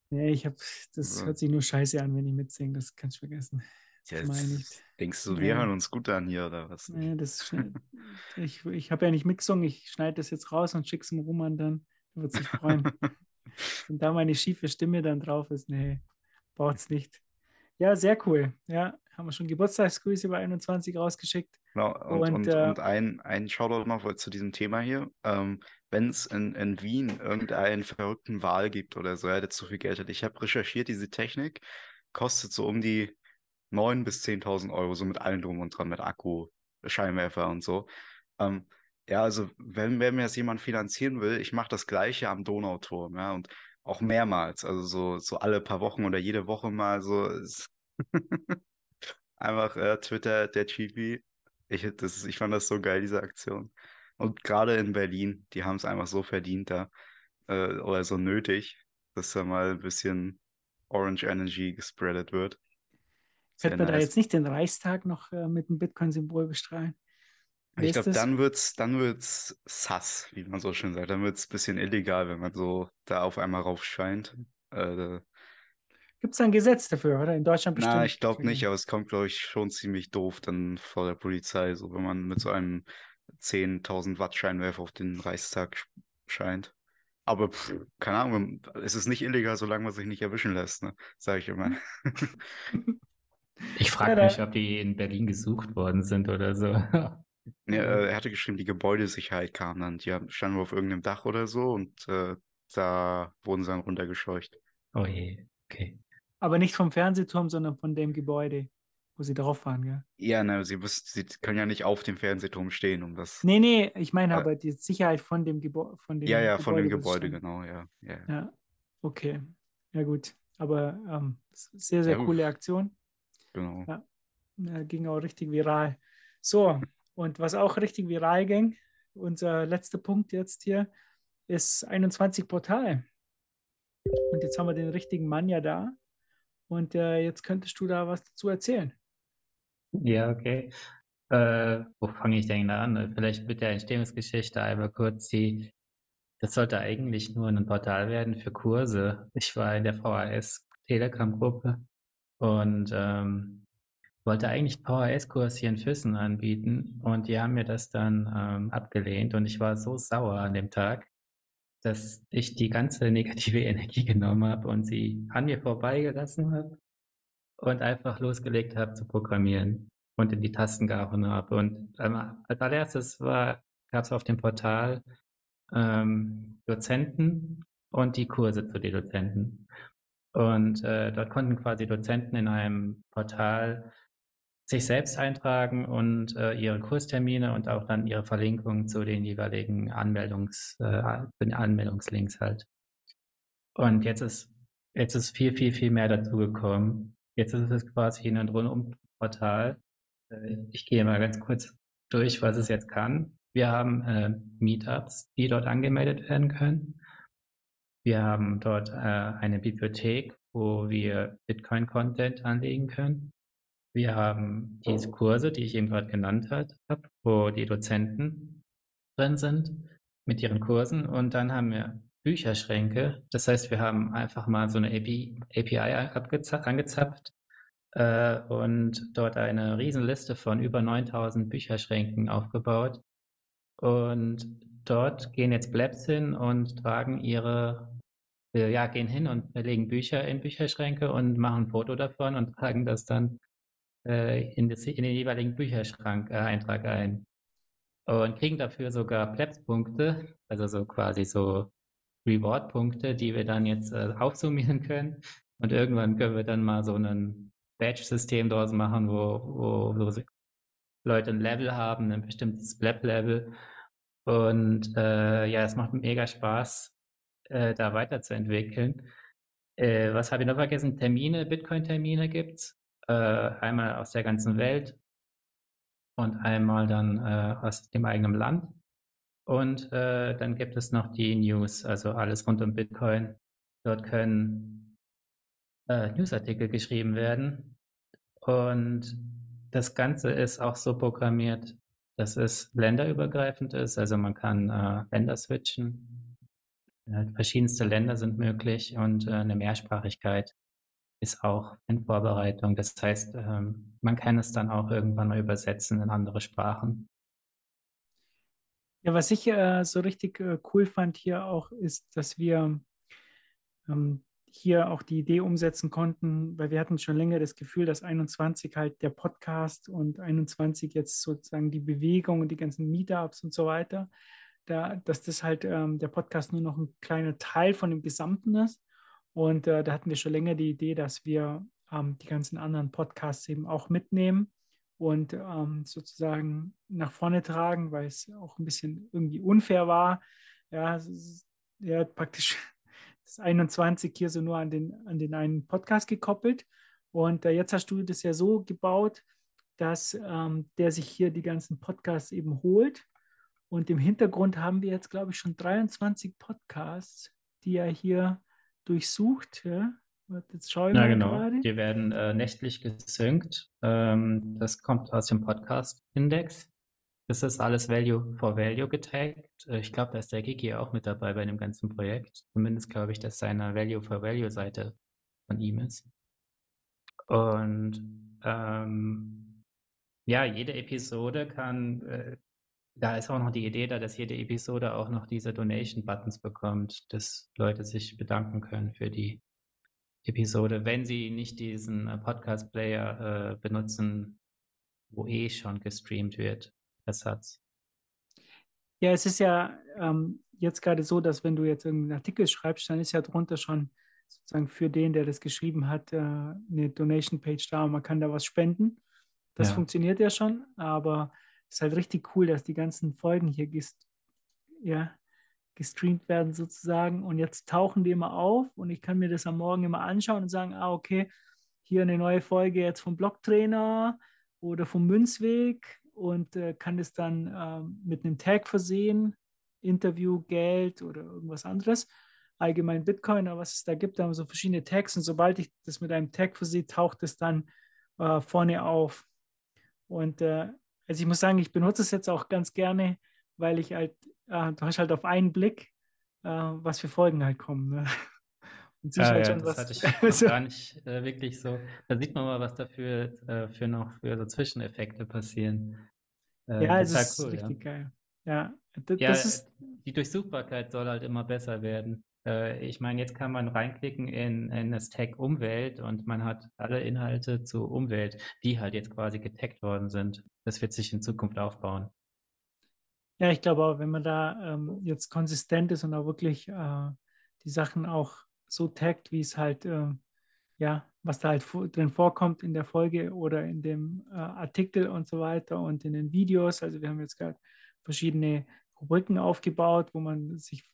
Nee, ich hab, das Ja. hört sich nur scheiße an, wenn ich mitsinge. Das kannst du vergessen. Jetzt nicht. denkst du, wir Nee. hören uns gut an hier oder was? Nee, das schneid- ich ich habe ja nicht mitgesungen. Ich schneide das jetzt raus und schicke es dem Roman dann. Der wird sich freuen. Wenn da meine schiefe Stimme dann drauf ist, nee, braucht's nicht. Ja, sehr cool. Ja, haben wir schon Geburtstagsgrüße bei 21 rausgeschickt. Genau, und, Und, und, äh, und ein, ein Shoutout noch zu diesem Thema hier. Ähm, Wenn es in, in Wien irgendeinen verrückten Wal gibt oder so, ja, der zu viel Geld hat. Ich habe recherchiert, diese Technik kostet so um die 9.000 bis 10.000 Euro, so mit allem drum und dran, mit Akku, Scheinwerfer und so. Ähm, ja, also wenn, wenn mir das jemand finanzieren will, ich mache das Gleiche am Donauturm, ja, und auch mehrmals, also so, so alle paar Wochen oder jede Woche mal so. es- Einfach äh, Twitter, der Chibi. Ich, das, ich fand das so geil, diese Aktion. Und gerade in Berlin, die haben es einfach so verdient da, äh, oder so nötig, dass da mal ein bisschen Orange Energy gespreadet wird. Könnte man da nice. jetzt nicht den Reichstag noch äh, mit dem Bitcoin-Symbol bestrahlen? Wie Ich glaube, dann wird's, dann wird's sass, wie man so schön sagt. Dann wird's ein bisschen illegal, wenn man so da auf einmal raufscheint. Äh, da- Gibt es ein Gesetz dafür, oder? In Deutschland bestimmt. na, ich glaube nicht, aber es kommt, glaube ich, schon ziemlich doof dann vor der Polizei, so wenn man mit so einem 10.000 Watt Scheinwerfer auf den Reichstag sch- scheint. Aber pff, keine Ahnung, es ist nicht illegal, solange man sich nicht erwischen lässt, ne? Sage ich immer. Ich frage mich, ob die in Berlin gesucht worden sind oder so. Ja, äh, er hatte geschrieben, die Gebäudesicherheit kam dann. Die standen auf irgendeinem Dach oder so und äh, da wurden sie dann runtergescheucht. Oh je, okay. Aber nicht vom Fernsehturm, sondern von dem Gebäude. wo sie drauf waren, gell? Ja, ne, sie, sie können ja nicht auf dem Fernsehturm stehen, um das. Nee, nee, ich meine Äh, aber die Sicherheit von dem, Gebäude, von dem Ja, ja, von dem Gebäude, genau, ja. ja. Ja, okay. Ja, gut. Aber ähm, sehr, sehr Ja, coole Aktion. Genau. Ja. Ja, ging auch richtig viral. So, und was auch richtig viral ging, unser letzter Punkt jetzt hier, ist 21 Portal. Und jetzt haben wir den richtigen Mann ja da. Und äh, jetzt könntest du da was dazu erzählen. Ja, okay. Äh, wo fange ich denn da an? Vielleicht mit der Entstehungsgeschichte einmal kurz. Die, das sollte eigentlich nur ein Portal werden für Kurse. Ich war in der VHS Telegram-Gruppe und ähm, wollte eigentlich einen VHS-Kurs hier in Füssen anbieten und die haben mir das dann ähm, abgelehnt und ich war so sauer an dem Tag, dass ich die ganze negative Energie genommen habe und sie an mir vorbeigelassen habe und einfach losgelegt habe zu programmieren und in die Tasten gehauen habe. Und ähm, als allererstes gab es auf dem Portal ähm, Dozenten und die Kurse zu den Dozenten. Und äh, dort konnten quasi Dozenten in einem Portal sich selbst eintragen und äh, ihre Kurstermine und auch dann ihre Verlinkung zu den jeweiligen Anmeldungs, äh, Anmeldungslinks halt. Und jetzt ist, jetzt ist viel, viel, viel mehr dazu gekommen. Jetzt ist es quasi ein Rundum-Portal. Äh, ich gehe mal ganz kurz durch, was es jetzt kann. Wir haben äh, Meetups, die dort angemeldet werden können. Wir haben dort äh, eine Bibliothek, wo wir Bitcoin-Content anlegen können. Wir haben diese Kurse, die ich eben gerade genannt habe, wo die Dozenten drin sind mit ihren Kursen. Und dann haben wir Bücherschränke. Das heißt, wir haben einfach mal so eine API, API angezapft äh, und dort eine Riesenliste von über 9000 Bücherschränken aufgebaut. Und dort gehen jetzt Blabs hin und tragen ihre, äh, ja, gehen hin und legen Bücher in Bücherschränke und machen ein Foto davon und tragen das dann äh, in, das, in den jeweiligen Bücherschrank-Eintrag ein. Und kriegen dafür sogar Plebs-Punkte, also so quasi so Reward-Punkte, die wir dann jetzt äh, aufsummieren können. Und irgendwann können wir dann mal so ein Badge-System draus machen, wo, wo, wo Leute ein Level haben, ein bestimmtes Blab-Level. Und äh, ja, es macht mega Spaß, äh, da weiterzuentwickeln. Äh, was habe ich noch vergessen? Termine, Bitcoin-Termine gibt's. Äh, einmal aus der ganzen Welt und einmal dann äh, aus dem eigenen Land. Und äh, dann gibt es noch die News, also alles rund um Bitcoin. Dort können äh, Newsartikel geschrieben werden. Und das Ganze ist auch so programmiert, dass es länderübergreifend ist. Also man kann äh, Länder switchen. Äh, verschiedenste Länder sind möglich und äh, eine Mehrsprachigkeit ist auch in Vorbereitung. Das heißt, ähm, man kann es dann auch irgendwann mal übersetzen in andere Sprachen. Ja, was ich äh, so richtig äh, cool fand hier auch, ist, dass wir ähm, hier auch die Idee umsetzen konnten, weil wir hatten schon länger das Gefühl, dass 21 halt der Podcast und 21 jetzt sozusagen die Bewegung und die ganzen Meetups und so weiter, da, dass das halt ähm, der Podcast nur noch ein kleiner Teil von dem Gesamten ist. Und äh, da hatten wir schon länger die Idee, dass wir ähm, die ganzen anderen Podcasts eben auch mitnehmen und ähm, sozusagen nach vorne tragen, weil es auch ein bisschen irgendwie unfair war. Ja, ja praktisch das 21 hier so nur an den, an den einen Podcast gekoppelt. Und äh, jetzt hast du das ja so gebaut, dass ähm, der sich hier die ganzen Podcasts eben holt. Und im Hintergrund haben wir jetzt, glaube ich, schon 23 Podcasts, die er hier durchsucht. Ja? Jetzt schaue ich ja, mal genau. gerade. Die werden äh, nächtlich gesynkt. Ähm, das kommt aus dem Podcast-Index. Das ist alles Value for Value getaggt. Äh, Ich glaube, da ist der Gigi auch mit dabei bei dem ganzen Projekt. Zumindest glaube ich, dass seine Value for Value Seite von ihm ist. Und ähm, ja, jede Episode kann, äh, da ist auch noch die Idee da, dass jede Episode auch noch diese Donation-Buttons bekommt, dass Leute sich bedanken können für die Episode, wenn sie nicht diesen äh, Podcast-Player äh, benutzen, wo eh schon gestreamt wird. Ersatz. Ja, es ist ja ähm, jetzt gerade so, dass wenn du jetzt irgendeinen Artikel schreibst, dann ist ja drunter schon sozusagen für den, der das geschrieben hat, äh, eine Donation-Page da und man kann da was spenden. Das Ja. funktioniert ja schon, aber ist halt richtig cool, dass die ganzen Folgen hier gest ja, gestreamt werden sozusagen und jetzt tauchen die immer auf und ich kann mir das am Morgen immer anschauen und sagen, ah, okay, hier eine neue Folge jetzt vom Blocktrainer oder vom Münzweg und äh, kann das dann ähm, mit einem Tag versehen, Interview, Geld oder irgendwas anderes. Allgemein Bitcoin, aber was es da gibt, da haben so verschiedene Tags und sobald ich das mit einem Tag versehe, taucht es dann äh, vorne auf. Und äh, also ich muss sagen, ich benutze es jetzt auch ganz gerne, weil ich halt, äh, du hast halt auf einen Blick, äh, was für Folgen halt kommen. Ne? Und Ja, halt ja, das was. hatte ich also, gar nicht äh, wirklich so. Da sieht man mal, was dafür äh, für noch für so Zwischeneffekte passieren. Äh, ja, total ist cool, ja. richtig geil. Ja, d- Ja, das ist, die Durchsuchbarkeit soll halt immer besser werden. Äh, ich meine, jetzt kann man reinklicken in, in das Tag Umwelt und man hat alle Inhalte zu Umwelt, die halt jetzt quasi getaggt worden sind. Das wird sich in Zukunft aufbauen. ja, ich glaube auch, wenn man da ähm, jetzt konsistent ist und auch wirklich äh, die Sachen auch so taggt, wie es halt, äh, ja, was da halt drin vorkommt in der Folge oder in dem äh, Artikel und so weiter und in den Videos. Also wir haben jetzt gerade verschiedene Rubriken aufgebaut, wo man sich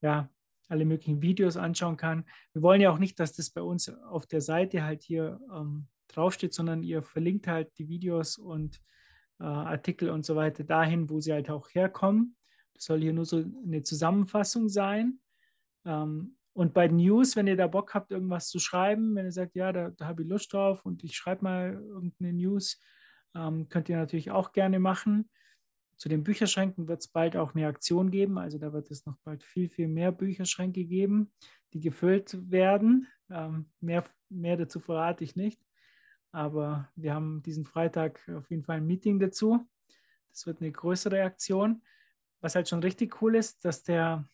ja alle möglichen Videos anschauen kann. Wir wollen ja auch nicht, dass das bei uns auf der Seite halt hier ähm, draufsteht, sondern ihr verlinkt halt die Videos und äh, Artikel und so weiter dahin, wo sie halt auch herkommen. Das soll hier nur so eine Zusammenfassung sein. Ähm, und bei News, wenn ihr da Bock habt, irgendwas zu schreiben, wenn ihr sagt, ja, da, da habe ich Lust drauf und ich schreibe mal irgendeine News, ähm, könnt ihr natürlich auch gerne machen. Zu den Bücherschränken wird es bald auch eine Aktion geben. Also da wird es noch bald viel, viel mehr Bücherschränke geben, die gefüllt werden. Ähm, mehr, mehr dazu verrate ich nicht. Aber wir haben diesen Freitag auf jeden Fall ein Meeting dazu. Das wird eine größere Aktion. Was halt schon richtig cool ist, dass der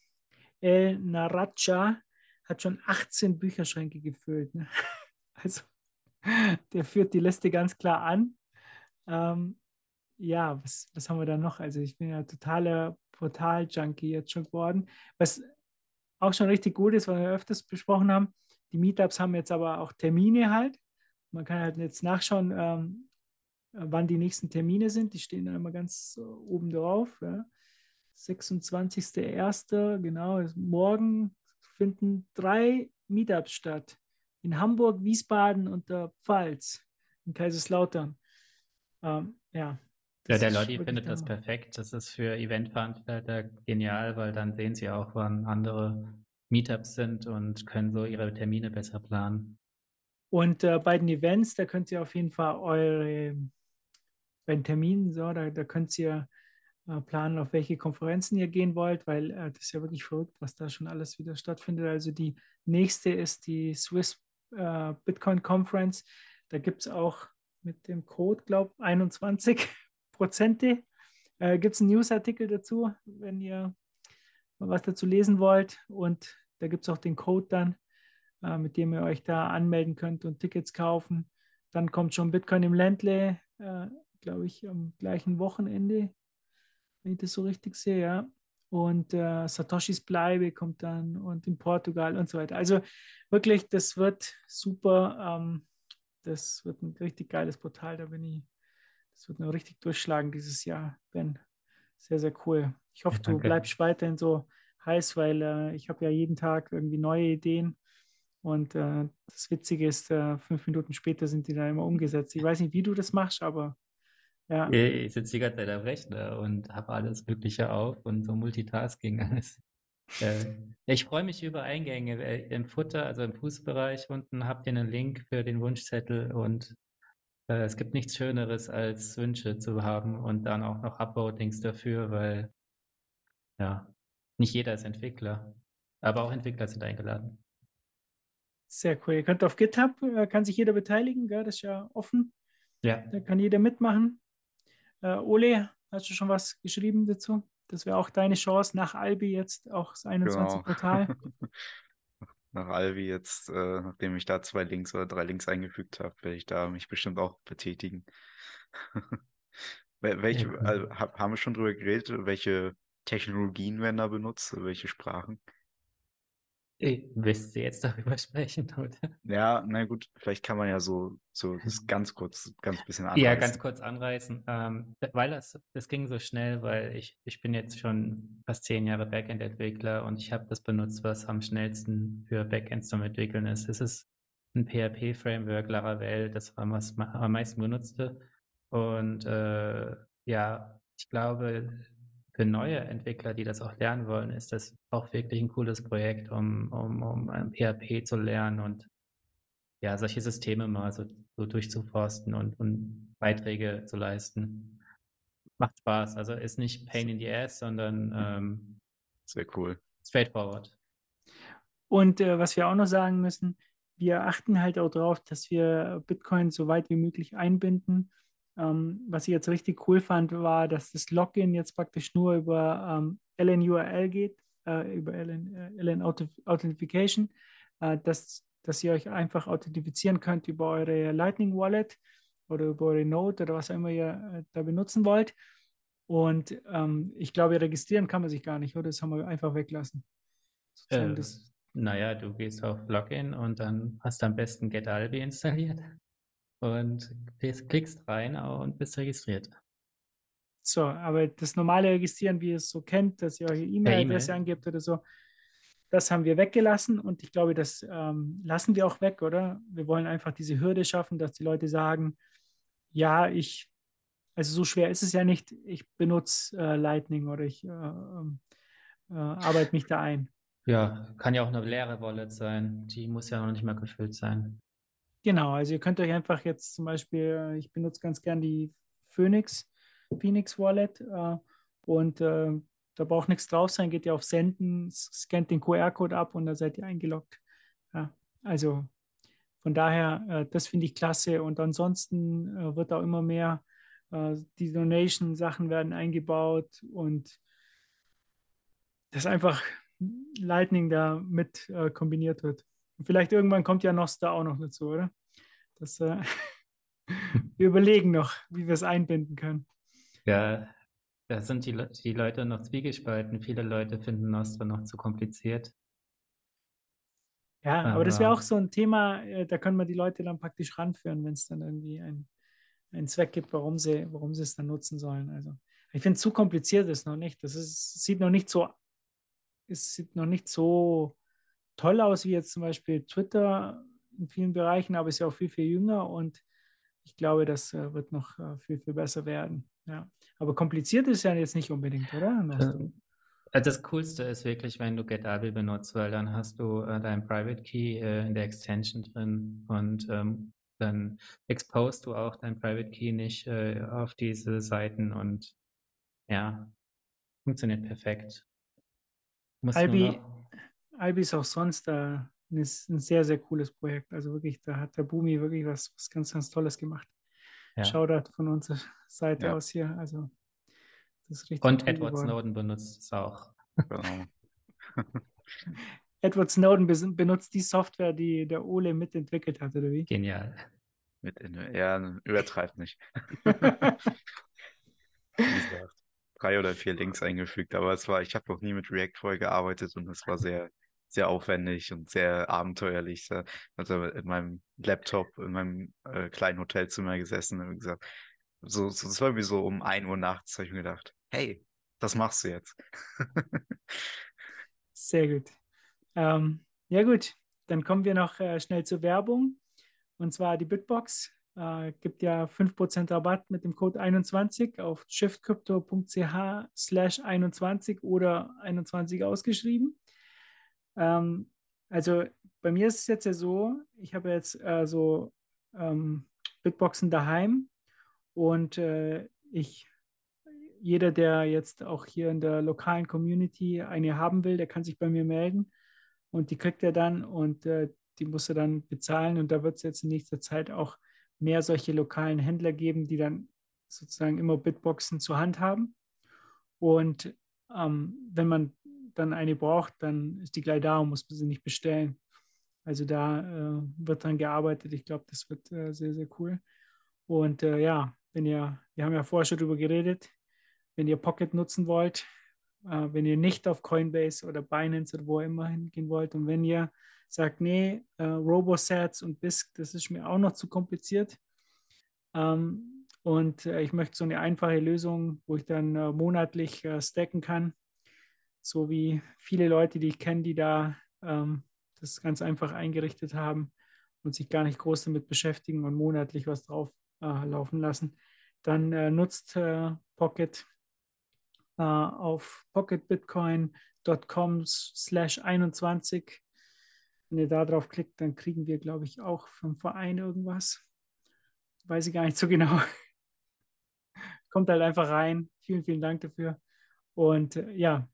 El Naracha hat schon 18 Bücherschränke gefüllt. Ne? Also der führt die Liste ganz klar an. Ähm, ja, was, was haben wir da noch? Also ich bin ja totaler Portal-Junkie jetzt schon geworden. Was auch schon richtig gut ist, was wir öfters besprochen haben, die Meetups haben jetzt aber auch Termine halt. Man kann halt jetzt nachschauen, ähm, wann die nächsten Termine sind. Die stehen dann immer ganz oben drauf. Ja. 26.01. genau, morgen finden drei Meetups statt. In Hamburg, Wiesbaden und der Pfalz, in Kaiserslautern. Ähm, ja, Ja, der wirklich findet das perfekt. Das ist für Eventveranstalter genial, weil dann sehen sie auch, wann andere Meetups sind und können so ihre Termine besser planen. Und äh, bei den Events, da könnt ihr auf jeden Fall eure, bei den Terminen, so, da, da könnt ihr äh, planen, auf welche Konferenzen ihr gehen wollt, weil äh, das ist ja wirklich verrückt, was da schon alles wieder stattfindet. Also die nächste ist die Swiss äh, Bitcoin Conference. Da gibt es auch mit dem Code, glaube ich, 21 Prozente. Äh, gibt es einen Newsartikel dazu, wenn ihr was dazu lesen wollt. Und da gibt es auch den Code dann äh, mit dem ihr euch da anmelden könnt und Tickets kaufen. Dann kommt schon Bitcoin im Ländle, äh, glaube ich, am gleichen Wochenende, wenn ich das so richtig sehe, ja. Und äh, Satoshis Bleibe kommt dann und in Portugal und so weiter. Also wirklich, das wird super. Ähm, das wird ein richtig geiles Portal. Da bin ich, das wird noch richtig durchschlagen dieses Jahr, Ben. Sehr, sehr cool. Ich hoffe, Ja, du bleibst weiterhin so heiß, weil äh, ich habe ja jeden Tag irgendwie neue Ideen. Und äh, das Witzige ist, äh, fünf Minuten später sind die dann immer umgesetzt. Ich weiß nicht, wie du das machst, aber ja, Ich sitze die ganze Zeit am Rechner und habe alles Mögliche auf und so Multitasking alles. Äh, ich freue mich über Eingänge. Im Futter, also im Fußbereich unten habt ihr einen Link für den Wunschzettel und äh, es gibt nichts Schöneres, als Wünsche zu haben und dann auch noch Upvotings dafür, weil ja, nicht jeder ist Entwickler, aber auch Entwickler sind eingeladen. sehr cool. Ihr könnt auf GitHub, äh, kann sich jeder beteiligen, gell? das ist ja offen. Ja, Da kann jeder mitmachen. Äh, Ole, hast du schon was geschrieben dazu? Das wäre auch deine Chance nach Albi jetzt auch das 21 Genau. Portal. Nach Alvi jetzt, äh, nachdem ich da zwei Links oder drei Links eingefügt habe, werde ich da mich bestimmt auch betätigen. Wel- Welche, Ja, hab, haben wir schon drüber geredet, welche Technologien werden da benutzt, welche Sprachen? Ich wüsste jetzt darüber sprechen, oder? Ja, na gut, vielleicht kann man ja so, so ganz kurz, ganz bisschen Ja, anreißen. ganz kurz anreißen, ähm, weil das, das ging so schnell, weil ich, ich bin jetzt schon fast zehn Jahre Backend-Entwickler und ich habe das benutzt, was am schnellsten für Backends zum Entwickeln ist. Es ist ein PHP-Framework, Laravel, das war was am meisten benutzte. Und äh, ja, ich glaube, für neue Entwickler, die das auch lernen wollen, ist das auch wirklich ein cooles Projekt, um, um, um ein PHP zu lernen und ja, solche Systeme mal so, so durchzuforsten und, und Beiträge zu leisten. Macht Spaß. Also ist nicht Pain in the Ass, sondern ähm, Sehr cool. straightforward. Und äh, was wir auch noch sagen müssen, wir achten halt auch darauf, dass wir Bitcoin so weit wie möglich einbinden. Ähm, was ich jetzt richtig cool fand, war, dass das Login jetzt praktisch nur über ähm, LNURL geht, äh, über LN, äh, LN äh, dass, dass ihr euch einfach authentifizieren könnt über eure Lightning Wallet oder über eure Node oder was auch immer ihr äh, da benutzen wollt. Und ähm, ich glaube, registrieren kann man sich gar nicht, oder? Das haben wir einfach weglassen. Äh, Naja, du gehst auf Login und dann hast du am besten GetAlbi installiert und klickst- rein und bist registriert. So, aber das normale Registrieren, wie ihr es so kennt, dass ihr eure E-Mail-Adresse E-Mail. angebt oder so, das haben wir weggelassen und ich glaube, das ähm, lassen wir auch weg, oder? Wir wollen einfach diese Hürde schaffen, dass die Leute sagen, ja, ich, also so schwer ist es ja nicht, ich benutze äh, Lightning oder ich äh, ähm, äh, arbeite mich da ein. Ja, kann ja auch eine leere Wallet sein. Die muss ja noch nicht mal gefüllt sein. Genau, also ihr könnt euch einfach jetzt zum Beispiel, äh, ich benutze ganz gern die Phoenix, Phoenix Wallet äh, und äh, da braucht nichts drauf sein, geht ihr auf Senden, scannt den QR-Code ab und dann seid ihr eingeloggt. Ja, also von daher, äh, das finde ich klasse und ansonsten äh, wird auch immer mehr, äh, die Donation-Sachen werden eingebaut und dass einfach Lightning da mit kombiniert wird. Und vielleicht irgendwann kommt ja Nostra auch noch dazu, oder? Das, äh, wir überlegen noch, wie wir es einbinden können. Ja, da sind die, Le- die Leute noch zwiegespalten. Viele Leute finden Nostra noch zu kompliziert. Ja, aber das wäre Aber- auch so ein Thema, äh, da können wir die Leute dann praktisch ranführen, wenn es dann irgendwie ein, einen Zweck gibt, warum sie, warum sie es dann nutzen sollen. Also ich finde, zu kompliziert ist noch nicht. Das ist, sieht noch nicht so, es sieht noch nicht so toll aus wie jetzt zum Beispiel Twitter in vielen Bereichen, aber ist ja auch viel, viel jünger und ich glaube, das äh, wird noch äh, viel, viel besser werden. Ja. Aber kompliziert ist ja jetzt nicht unbedingt, oder? Also das Coolste ist wirklich, wenn du GetAlbi benutzt, weil dann hast du äh, deinen Private Key äh, in der Extension drin und ähm, dann exposed du auch deinen Private Key nicht äh, auf diese Seiten und ja, funktioniert perfekt. Albi, noch- Albi ist auch sonst äh, ein, ein sehr, sehr cooles Projekt. Also wirklich, da hat der Bumi wirklich was, was ganz, ganz Tolles gemacht. ja. Shoutout von unserer Seite Ja. aus hier. Also das ist richtig Und cool Edward geworden. Snowden benutzt es auch. Genau. Edward Snowden benutzt die Software, die der Ole mitentwickelt hat, oder wie? Genial. Mit in, ja, übertreibt nicht. Wie gesagt, drei oder vier Links eingefügt, aber es war, ich habe noch nie mit React vorher gearbeitet und es war sehr, sehr aufwendig und sehr abenteuerlich. Da- Also in meinem Laptop, in meinem äh, kleinen Hotelzimmer gesessen und gesagt, so, so, das war wie so um 1 Uhr nachts, habe ich mir gedacht, hey, das machst du jetzt. Sehr gut. Ähm, ja gut, dann kommen wir noch äh, schnell zur Werbung. Und zwar die Bitbox äh, gibt ja 5% Rabatt mit dem Code 21 auf shiftcrypto.ch slash 21 oder 21 ausgeschrieben. Ähm, also bei mir ist es jetzt ja so, ich habe jetzt äh, so ähm, Bitboxen daheim und äh, ich jeder, der jetzt auch hier in der lokalen Community eine haben will, der kann sich bei mir melden und die kriegt er dann und äh, die muss er dann bezahlen und da wird es jetzt in nächster Zeit auch mehr solche lokalen Händler geben, die dann sozusagen immer Bitboxen zur Hand haben. Und ähm, wenn man dann eine braucht, dann ist die gleich da und muss man sie nicht bestellen. Also da äh, wird dann gearbeitet. Ich glaube, das wird äh, sehr, sehr cool. Und äh, ja, wenn ihr, wir haben ja vorher schon drüber geredet, wenn ihr Pocket nutzen wollt, äh, wenn ihr nicht auf Coinbase oder Binance oder wo immer hingehen wollt. Und wenn ihr sagt, nee, äh, Robosats und BISC, das ist mir auch noch zu kompliziert. Ähm, und äh, ich möchte so eine einfache Lösung, wo ich dann monatlich stacken kann. So wie viele Leute, die ich kenne, die da ähm, das ganz einfach eingerichtet haben und sich gar nicht groß damit beschäftigen und monatlich was drauf äh, laufen lassen. Dann äh, nutzt äh, Pocket auf pocketbitcoin.com slash 21. Wenn ihr da drauf klickt, dann kriegen wir, glaube ich, auch vom Verein irgendwas. Weiß ich gar nicht so genau. Kommt halt einfach rein. Vielen, vielen Dank dafür. Und äh, ja,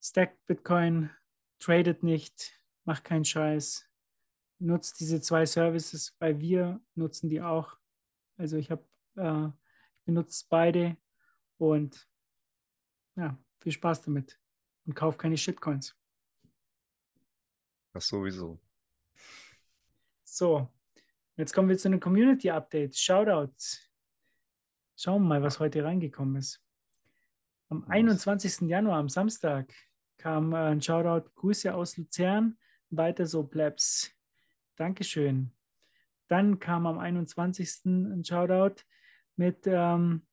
Stack Bitcoin, tradet nicht, macht keinen Scheiß, nutzt diese zwei Services, weil wir nutzen die auch. Also ich habe, äh, ich benutze beide und ja, viel Spaß damit und kauf keine Shitcoins. Das sowieso. So, jetzt kommen wir zu einem Community Update. Shoutouts. Schauen wir mal, was heute reingekommen ist. Am 21. Januar, am Samstag, kam äh, ein Shoutout. Grüße aus Luzern. Weiter so, Plebs. Dankeschön. Dann kam am 21. ein Shoutout mit, ähm,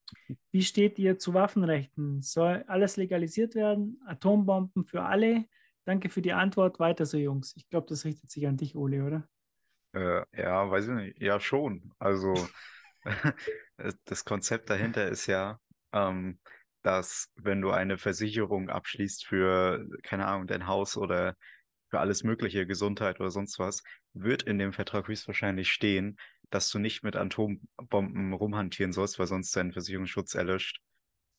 wie steht ihr zu Waffenrechten? Soll alles legalisiert werden? Atombomben für alle? Danke für die Antwort. Weiter so, Jungs. Ich glaube, das richtet sich an dich, Ole, oder? Äh, ja, weiß ich nicht. Ja, schon. Also das Konzept dahinter ist ja, ähm, dass wenn du eine Versicherung abschließt für, keine Ahnung, dein Haus oder für alles Mögliche, Gesundheit oder sonst was, wird in dem Vertrag höchstwahrscheinlich stehen, dass du nicht mit Atombomben rumhantieren sollst, weil sonst dein Versicherungsschutz erlöscht.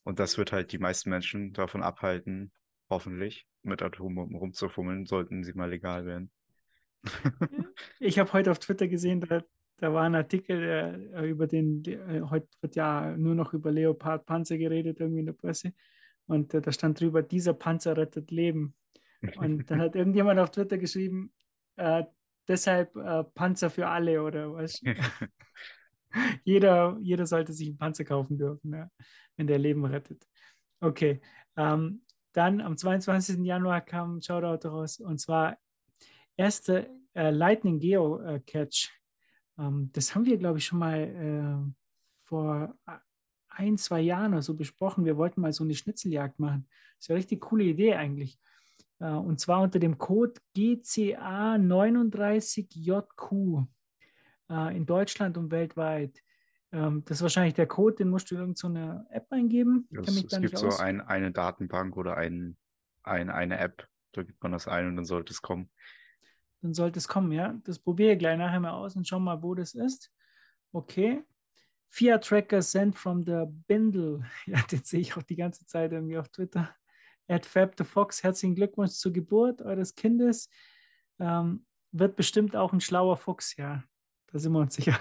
Und das wird halt die meisten Menschen davon abhalten, hoffentlich, mit Atombomben rumzufummeln, sollten sie mal legal werden. ich habe heute auf Twitter gesehen, da, da war ein Artikel der, äh, über den, der, äh, heute wird ja nur noch über Leopard-Panzer geredet, irgendwie in der Presse. Und äh, da stand drüber, dieser Panzer rettet Leben. Und dann hat irgendjemand auf Twitter geschrieben, äh, deshalb äh, Panzer für alle oder was. jeder, jeder sollte sich einen Panzer kaufen dürfen, ja, wenn der Leben rettet. Okay. Ähm, dann am 22. Januar kam ein Shoutout raus und zwar erste äh, Lightning Geo äh, Catch. Ähm, das haben wir, glaube ich, schon mal äh, vor ein, zwei Jahren oder so besprochen. Wir wollten mal so eine Schnitzeljagd machen. Das ist eine richtig coole Idee eigentlich. Äh, und zwar unter dem Code GCA39JQ äh, in Deutschland und weltweit. Ähm, das ist wahrscheinlich der Code, den musst du in irgendeine App eingeben. Es, es gibt so ein, eine Datenbank oder ein, ein, eine App, da gibt man das ein und dann sollte es kommen. Dann sollte es kommen, ja. Das probiere ich gleich nachher mal aus und schau mal, wo das ist. Okay. Fiat Tracker sent from the Bindle. Ja, den sehe ich auch die ganze Zeit irgendwie auf Twitter. At Fab the Fox, herzlichen Glückwunsch zur Geburt eures Kindes. Ähm, wird bestimmt auch ein schlauer Fuchs, ja. Da sind wir uns sicher.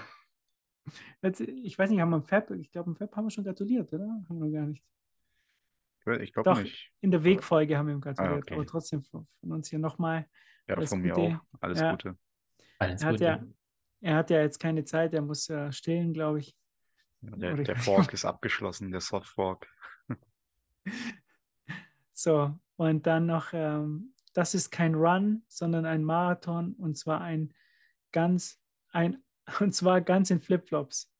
Jetzt, ich weiß nicht, haben wir im Fab, ich glaube, im Fab haben wir schon gratuliert, oder? Haben wir noch gar nicht. Ich glaube nicht. In der Wegfolge haben wir ihm gratuliert, ah, okay. aber trotzdem von, von, uns hier nochmal. Ja, von mir auch. Alles ja. Gute. Alles er, Gute. Hat ja, er hat ja jetzt keine Zeit, er muss ja stillen, glaube ich. Ja, der, der Fork ist abgeschlossen, der Soft Fork. So, und dann noch, ähm, das ist kein Run, sondern ein Marathon und zwar ein ganz, ein, und zwar ganz in Flipflops.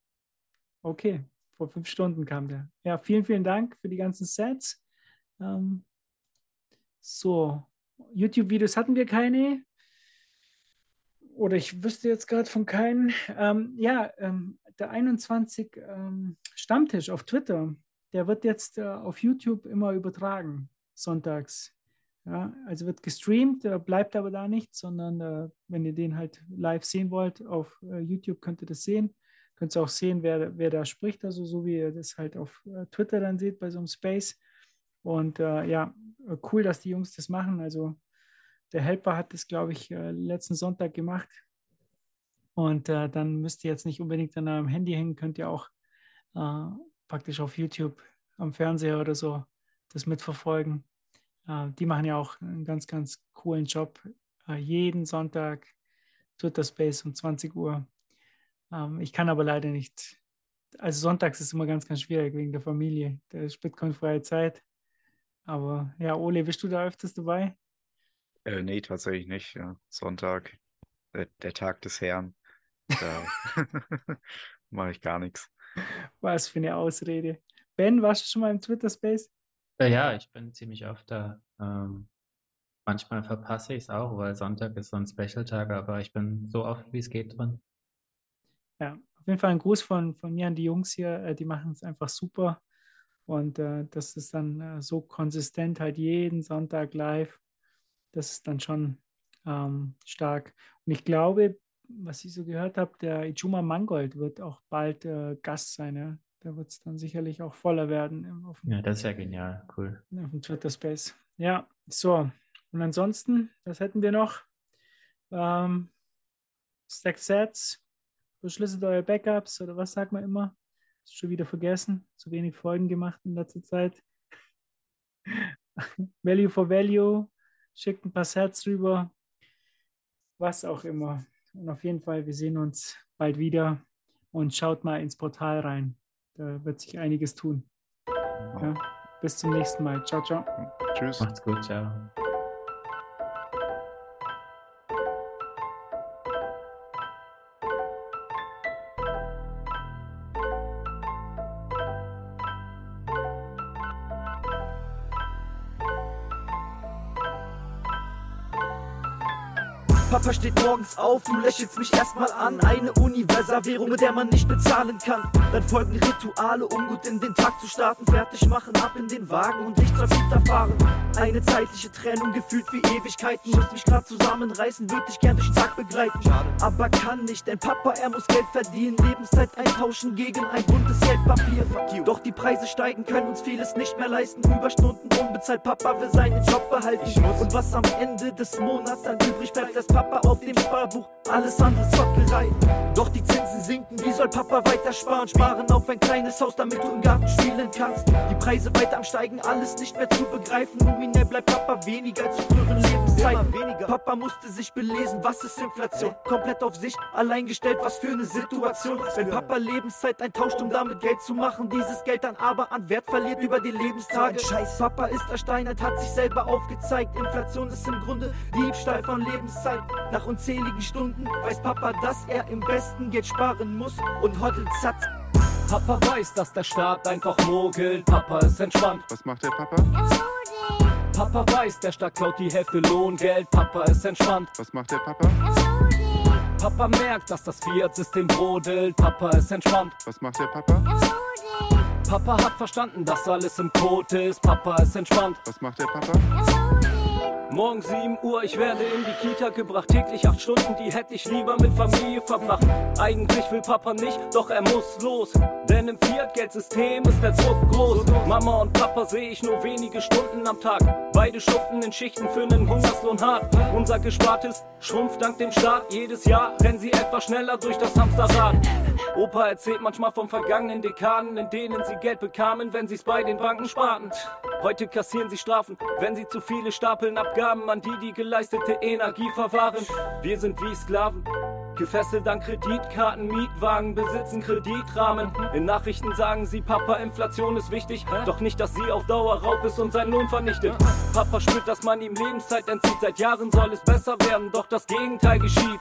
Okay, vor fünf Stunden kam der. Ja, vielen, vielen Dank für die ganzen Sets. Ähm, so, YouTube-Videos hatten wir keine. Oder ich wüsste jetzt gerade von keinen. Ähm, ja, ähm, der 21 ähm, Stammtisch auf Twitter, der wird jetzt äh, auf YouTube immer übertragen sonntags. Ja, also wird gestreamt, bleibt aber da nicht, sondern äh, wenn ihr den halt live sehen wollt, auf äh, YouTube könnt ihr das sehen. Könnt ihr auch sehen, wer, wer da spricht, also so wie ihr das halt auf äh, Twitter dann seht bei so einem Space. Und äh, ja, cool, dass die Jungs das machen. Also der Helper hat das, glaube ich, äh, letzten Sonntag gemacht. Und äh, dann müsst ihr jetzt nicht unbedingt an eurem Handy hängen, könnt ihr auch praktisch auf YouTube am Fernseher oder so das mitverfolgen. Äh, die machen ja auch einen ganz, ganz coolen Job. Äh, jeden Sonntag Twitter Space um 20 Uhr. Ähm, ich kann aber leider nicht. Also sonntags ist immer ganz, ganz schwierig wegen der Familie. Da ist Bitcoin-freie Zeit. Aber ja, Ole, bist du da öfters dabei? Äh, nee, tatsächlich nicht. Ja. Sonntag, der, der Tag des Herrn. Da mache ich gar nichts. Was für eine Ausrede. Ben, warst du schon mal im Twitter-Space? Äh, ja, ich bin ziemlich oft da. Ähm, manchmal verpasse ich es auch, weil Sonntag ist so ein Special-Tag, aber ich bin so oft, wie es geht drin. Ja, auf jeden Fall ein Gruß von, von mir an die Jungs hier. Äh, die machen es einfach super. Und äh, das ist dann äh, so konsistent halt jeden Sonntag live. Das ist dann schon ähm, stark. Und ich glaube, was ich so gehört habe, der Ichuma Mangold wird auch bald äh, Gast sein. Ja? Da wird es dann sicherlich auch voller werden. Auf dem, Ja, das ist ja genial, cool. auf dem Twitter Space. Ja, so. Und ansonsten, was hätten wir noch? Ähm, Stack Sets, verschlüsselt eure Backups oder was sagt man immer? Ist schon wieder vergessen. Zu wenig Folgen gemacht in letzter Zeit. Value for Value, schickt ein paar Sets rüber. Was auch immer. Und auf jeden Fall, wir sehen uns bald wieder und schaut mal ins Portal rein. Da wird sich einiges tun. Ja, bis zum nächsten Mal. Ciao, ciao. Tschüss. Macht's gut, ciao. Papa steht morgens auf, du lächelst mich erstmal an. Eine Universalwährung, mit der man nicht bezahlen kann. Dann folgen Rituale, um gut in den Tag zu starten. Fertig machen, ab in den Wagen und ich zur Kita fahren. Eine zeitliche Trennung, gefühlt wie Ewigkeiten. Muss mich grad zusammenreißen, würde dich gern durch den Tag begleiten. Aber kann nicht, denn Papa, er muss Geld verdienen. Lebenszeit eintauschen gegen ein buntes Geldpapier. Doch die Preise steigen, können uns vieles nicht mehr leisten. Überstunden unbezahlt, Papa will seinen Job behalten. Und was am Ende des Monats dann übrig bleibt, lässt Papa auf dem Sparbuch. Alles andere Zockerei. Doch die Zinsen sinken, wie soll Papa weiter sparen? Sparen auf ein kleines Haus, damit du im Garten spielen kannst. Die Preise weiter am Steigen, alles nicht mehr zu begreifen. Nominell bleibt Papa weniger zu früheren Lebenszeiten. Papa musste sich belesen, was ist Inflation? Komplett auf sich allein gestellt, was für eine Situation. Wenn Papa Lebenszeit eintauscht, um damit Geld zu machen, dieses Geld dann aber an Wert verliert über die Lebenstage. Scheiß, Papa ist ersteinert, hat sich selber aufgezeigt. Inflation ist im Grunde Diebstahl von Lebenszeit. Nach unzähligen Stunden weiß Papa, dass er im besten Geld sparen muss und hoddelt satt. Papa weiß, dass der Staat einfach mogelt. Papa ist entspannt. Was macht der Papa? Papa weiß, der Staat klaut die Hälfte Lohngeld. Papa ist entspannt. Was macht der Papa? Papa merkt, dass das Fiat-System brodelt. Papa ist entspannt. Was macht der Papa? Papa hat verstanden, dass alles im Code ist. Papa ist entspannt. Was macht der Papa? Morgen 7 Uhr, ich werde in die Kita gebracht. Täglich 8 Stunden, die hätte ich lieber mit Familie verbracht. Eigentlich will Papa nicht, doch er muss los. Denn im Fiat-Geldsystem ist der Druck groß. Mama und Papa sehe ich nur wenige Stunden am Tag. Beide schuften in Schichten für einen Hungerslohn hart. Unser Gespartes schrumpft dank dem Staat. Jedes Jahr rennen sie etwas schneller durch das Hamsterrad. Opa erzählt manchmal von vergangenen Dekaden, in denen sie Geld bekamen, wenn sie's bei den Banken sparten. Heute kassieren sie Strafen, wenn sie zu viele stapeln Abgaben an die, die geleistete Energie verwahren. Wir sind wie Sklaven. Gefesselt an Kreditkarten, Mietwagen, besitzen Kreditrahmen. In Nachrichten sagen sie, Papa, Inflation ist wichtig. Doch nicht, dass sie auf Dauer Raub ist und seinen Lohn vernichtet. Papa spürt, dass man ihm Lebenszeit entzieht. Seit Jahren soll es besser werden, doch das Gegenteil geschieht.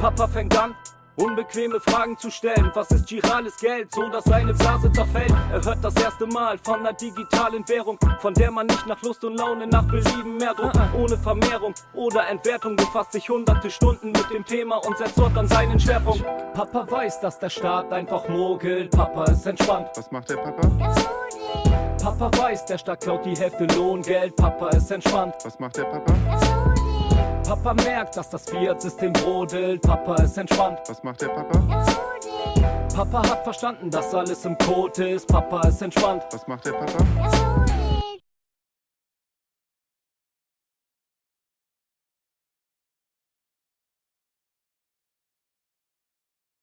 Papa fängt an, Unbequeme Fragen zu stellen. Was ist girales Geld, so dass seine Blase zerfällt? Er hört das erste Mal von einer digitalen Währung, von der man nicht nach Lust und Laune nach Belieben mehr druckt. Ohne Vermehrung oder Entwertung befasst sich hunderte Stunden mit dem Thema und setzt dort an seinen Schwerpunkt. Papa weiß, dass der Staat einfach mogelt. Papa ist entspannt. Was macht der Papa? Papa weiß, der Staat klaut die Hälfte Lohngeld. Papa ist entspannt. Was macht der Papa? Papa merkt, dass das Fiat-System brodelt. Papa ist entspannt. Was macht der Papa? Papa hat verstanden, dass alles im Code ist. Papa ist entspannt. Was macht der Papa?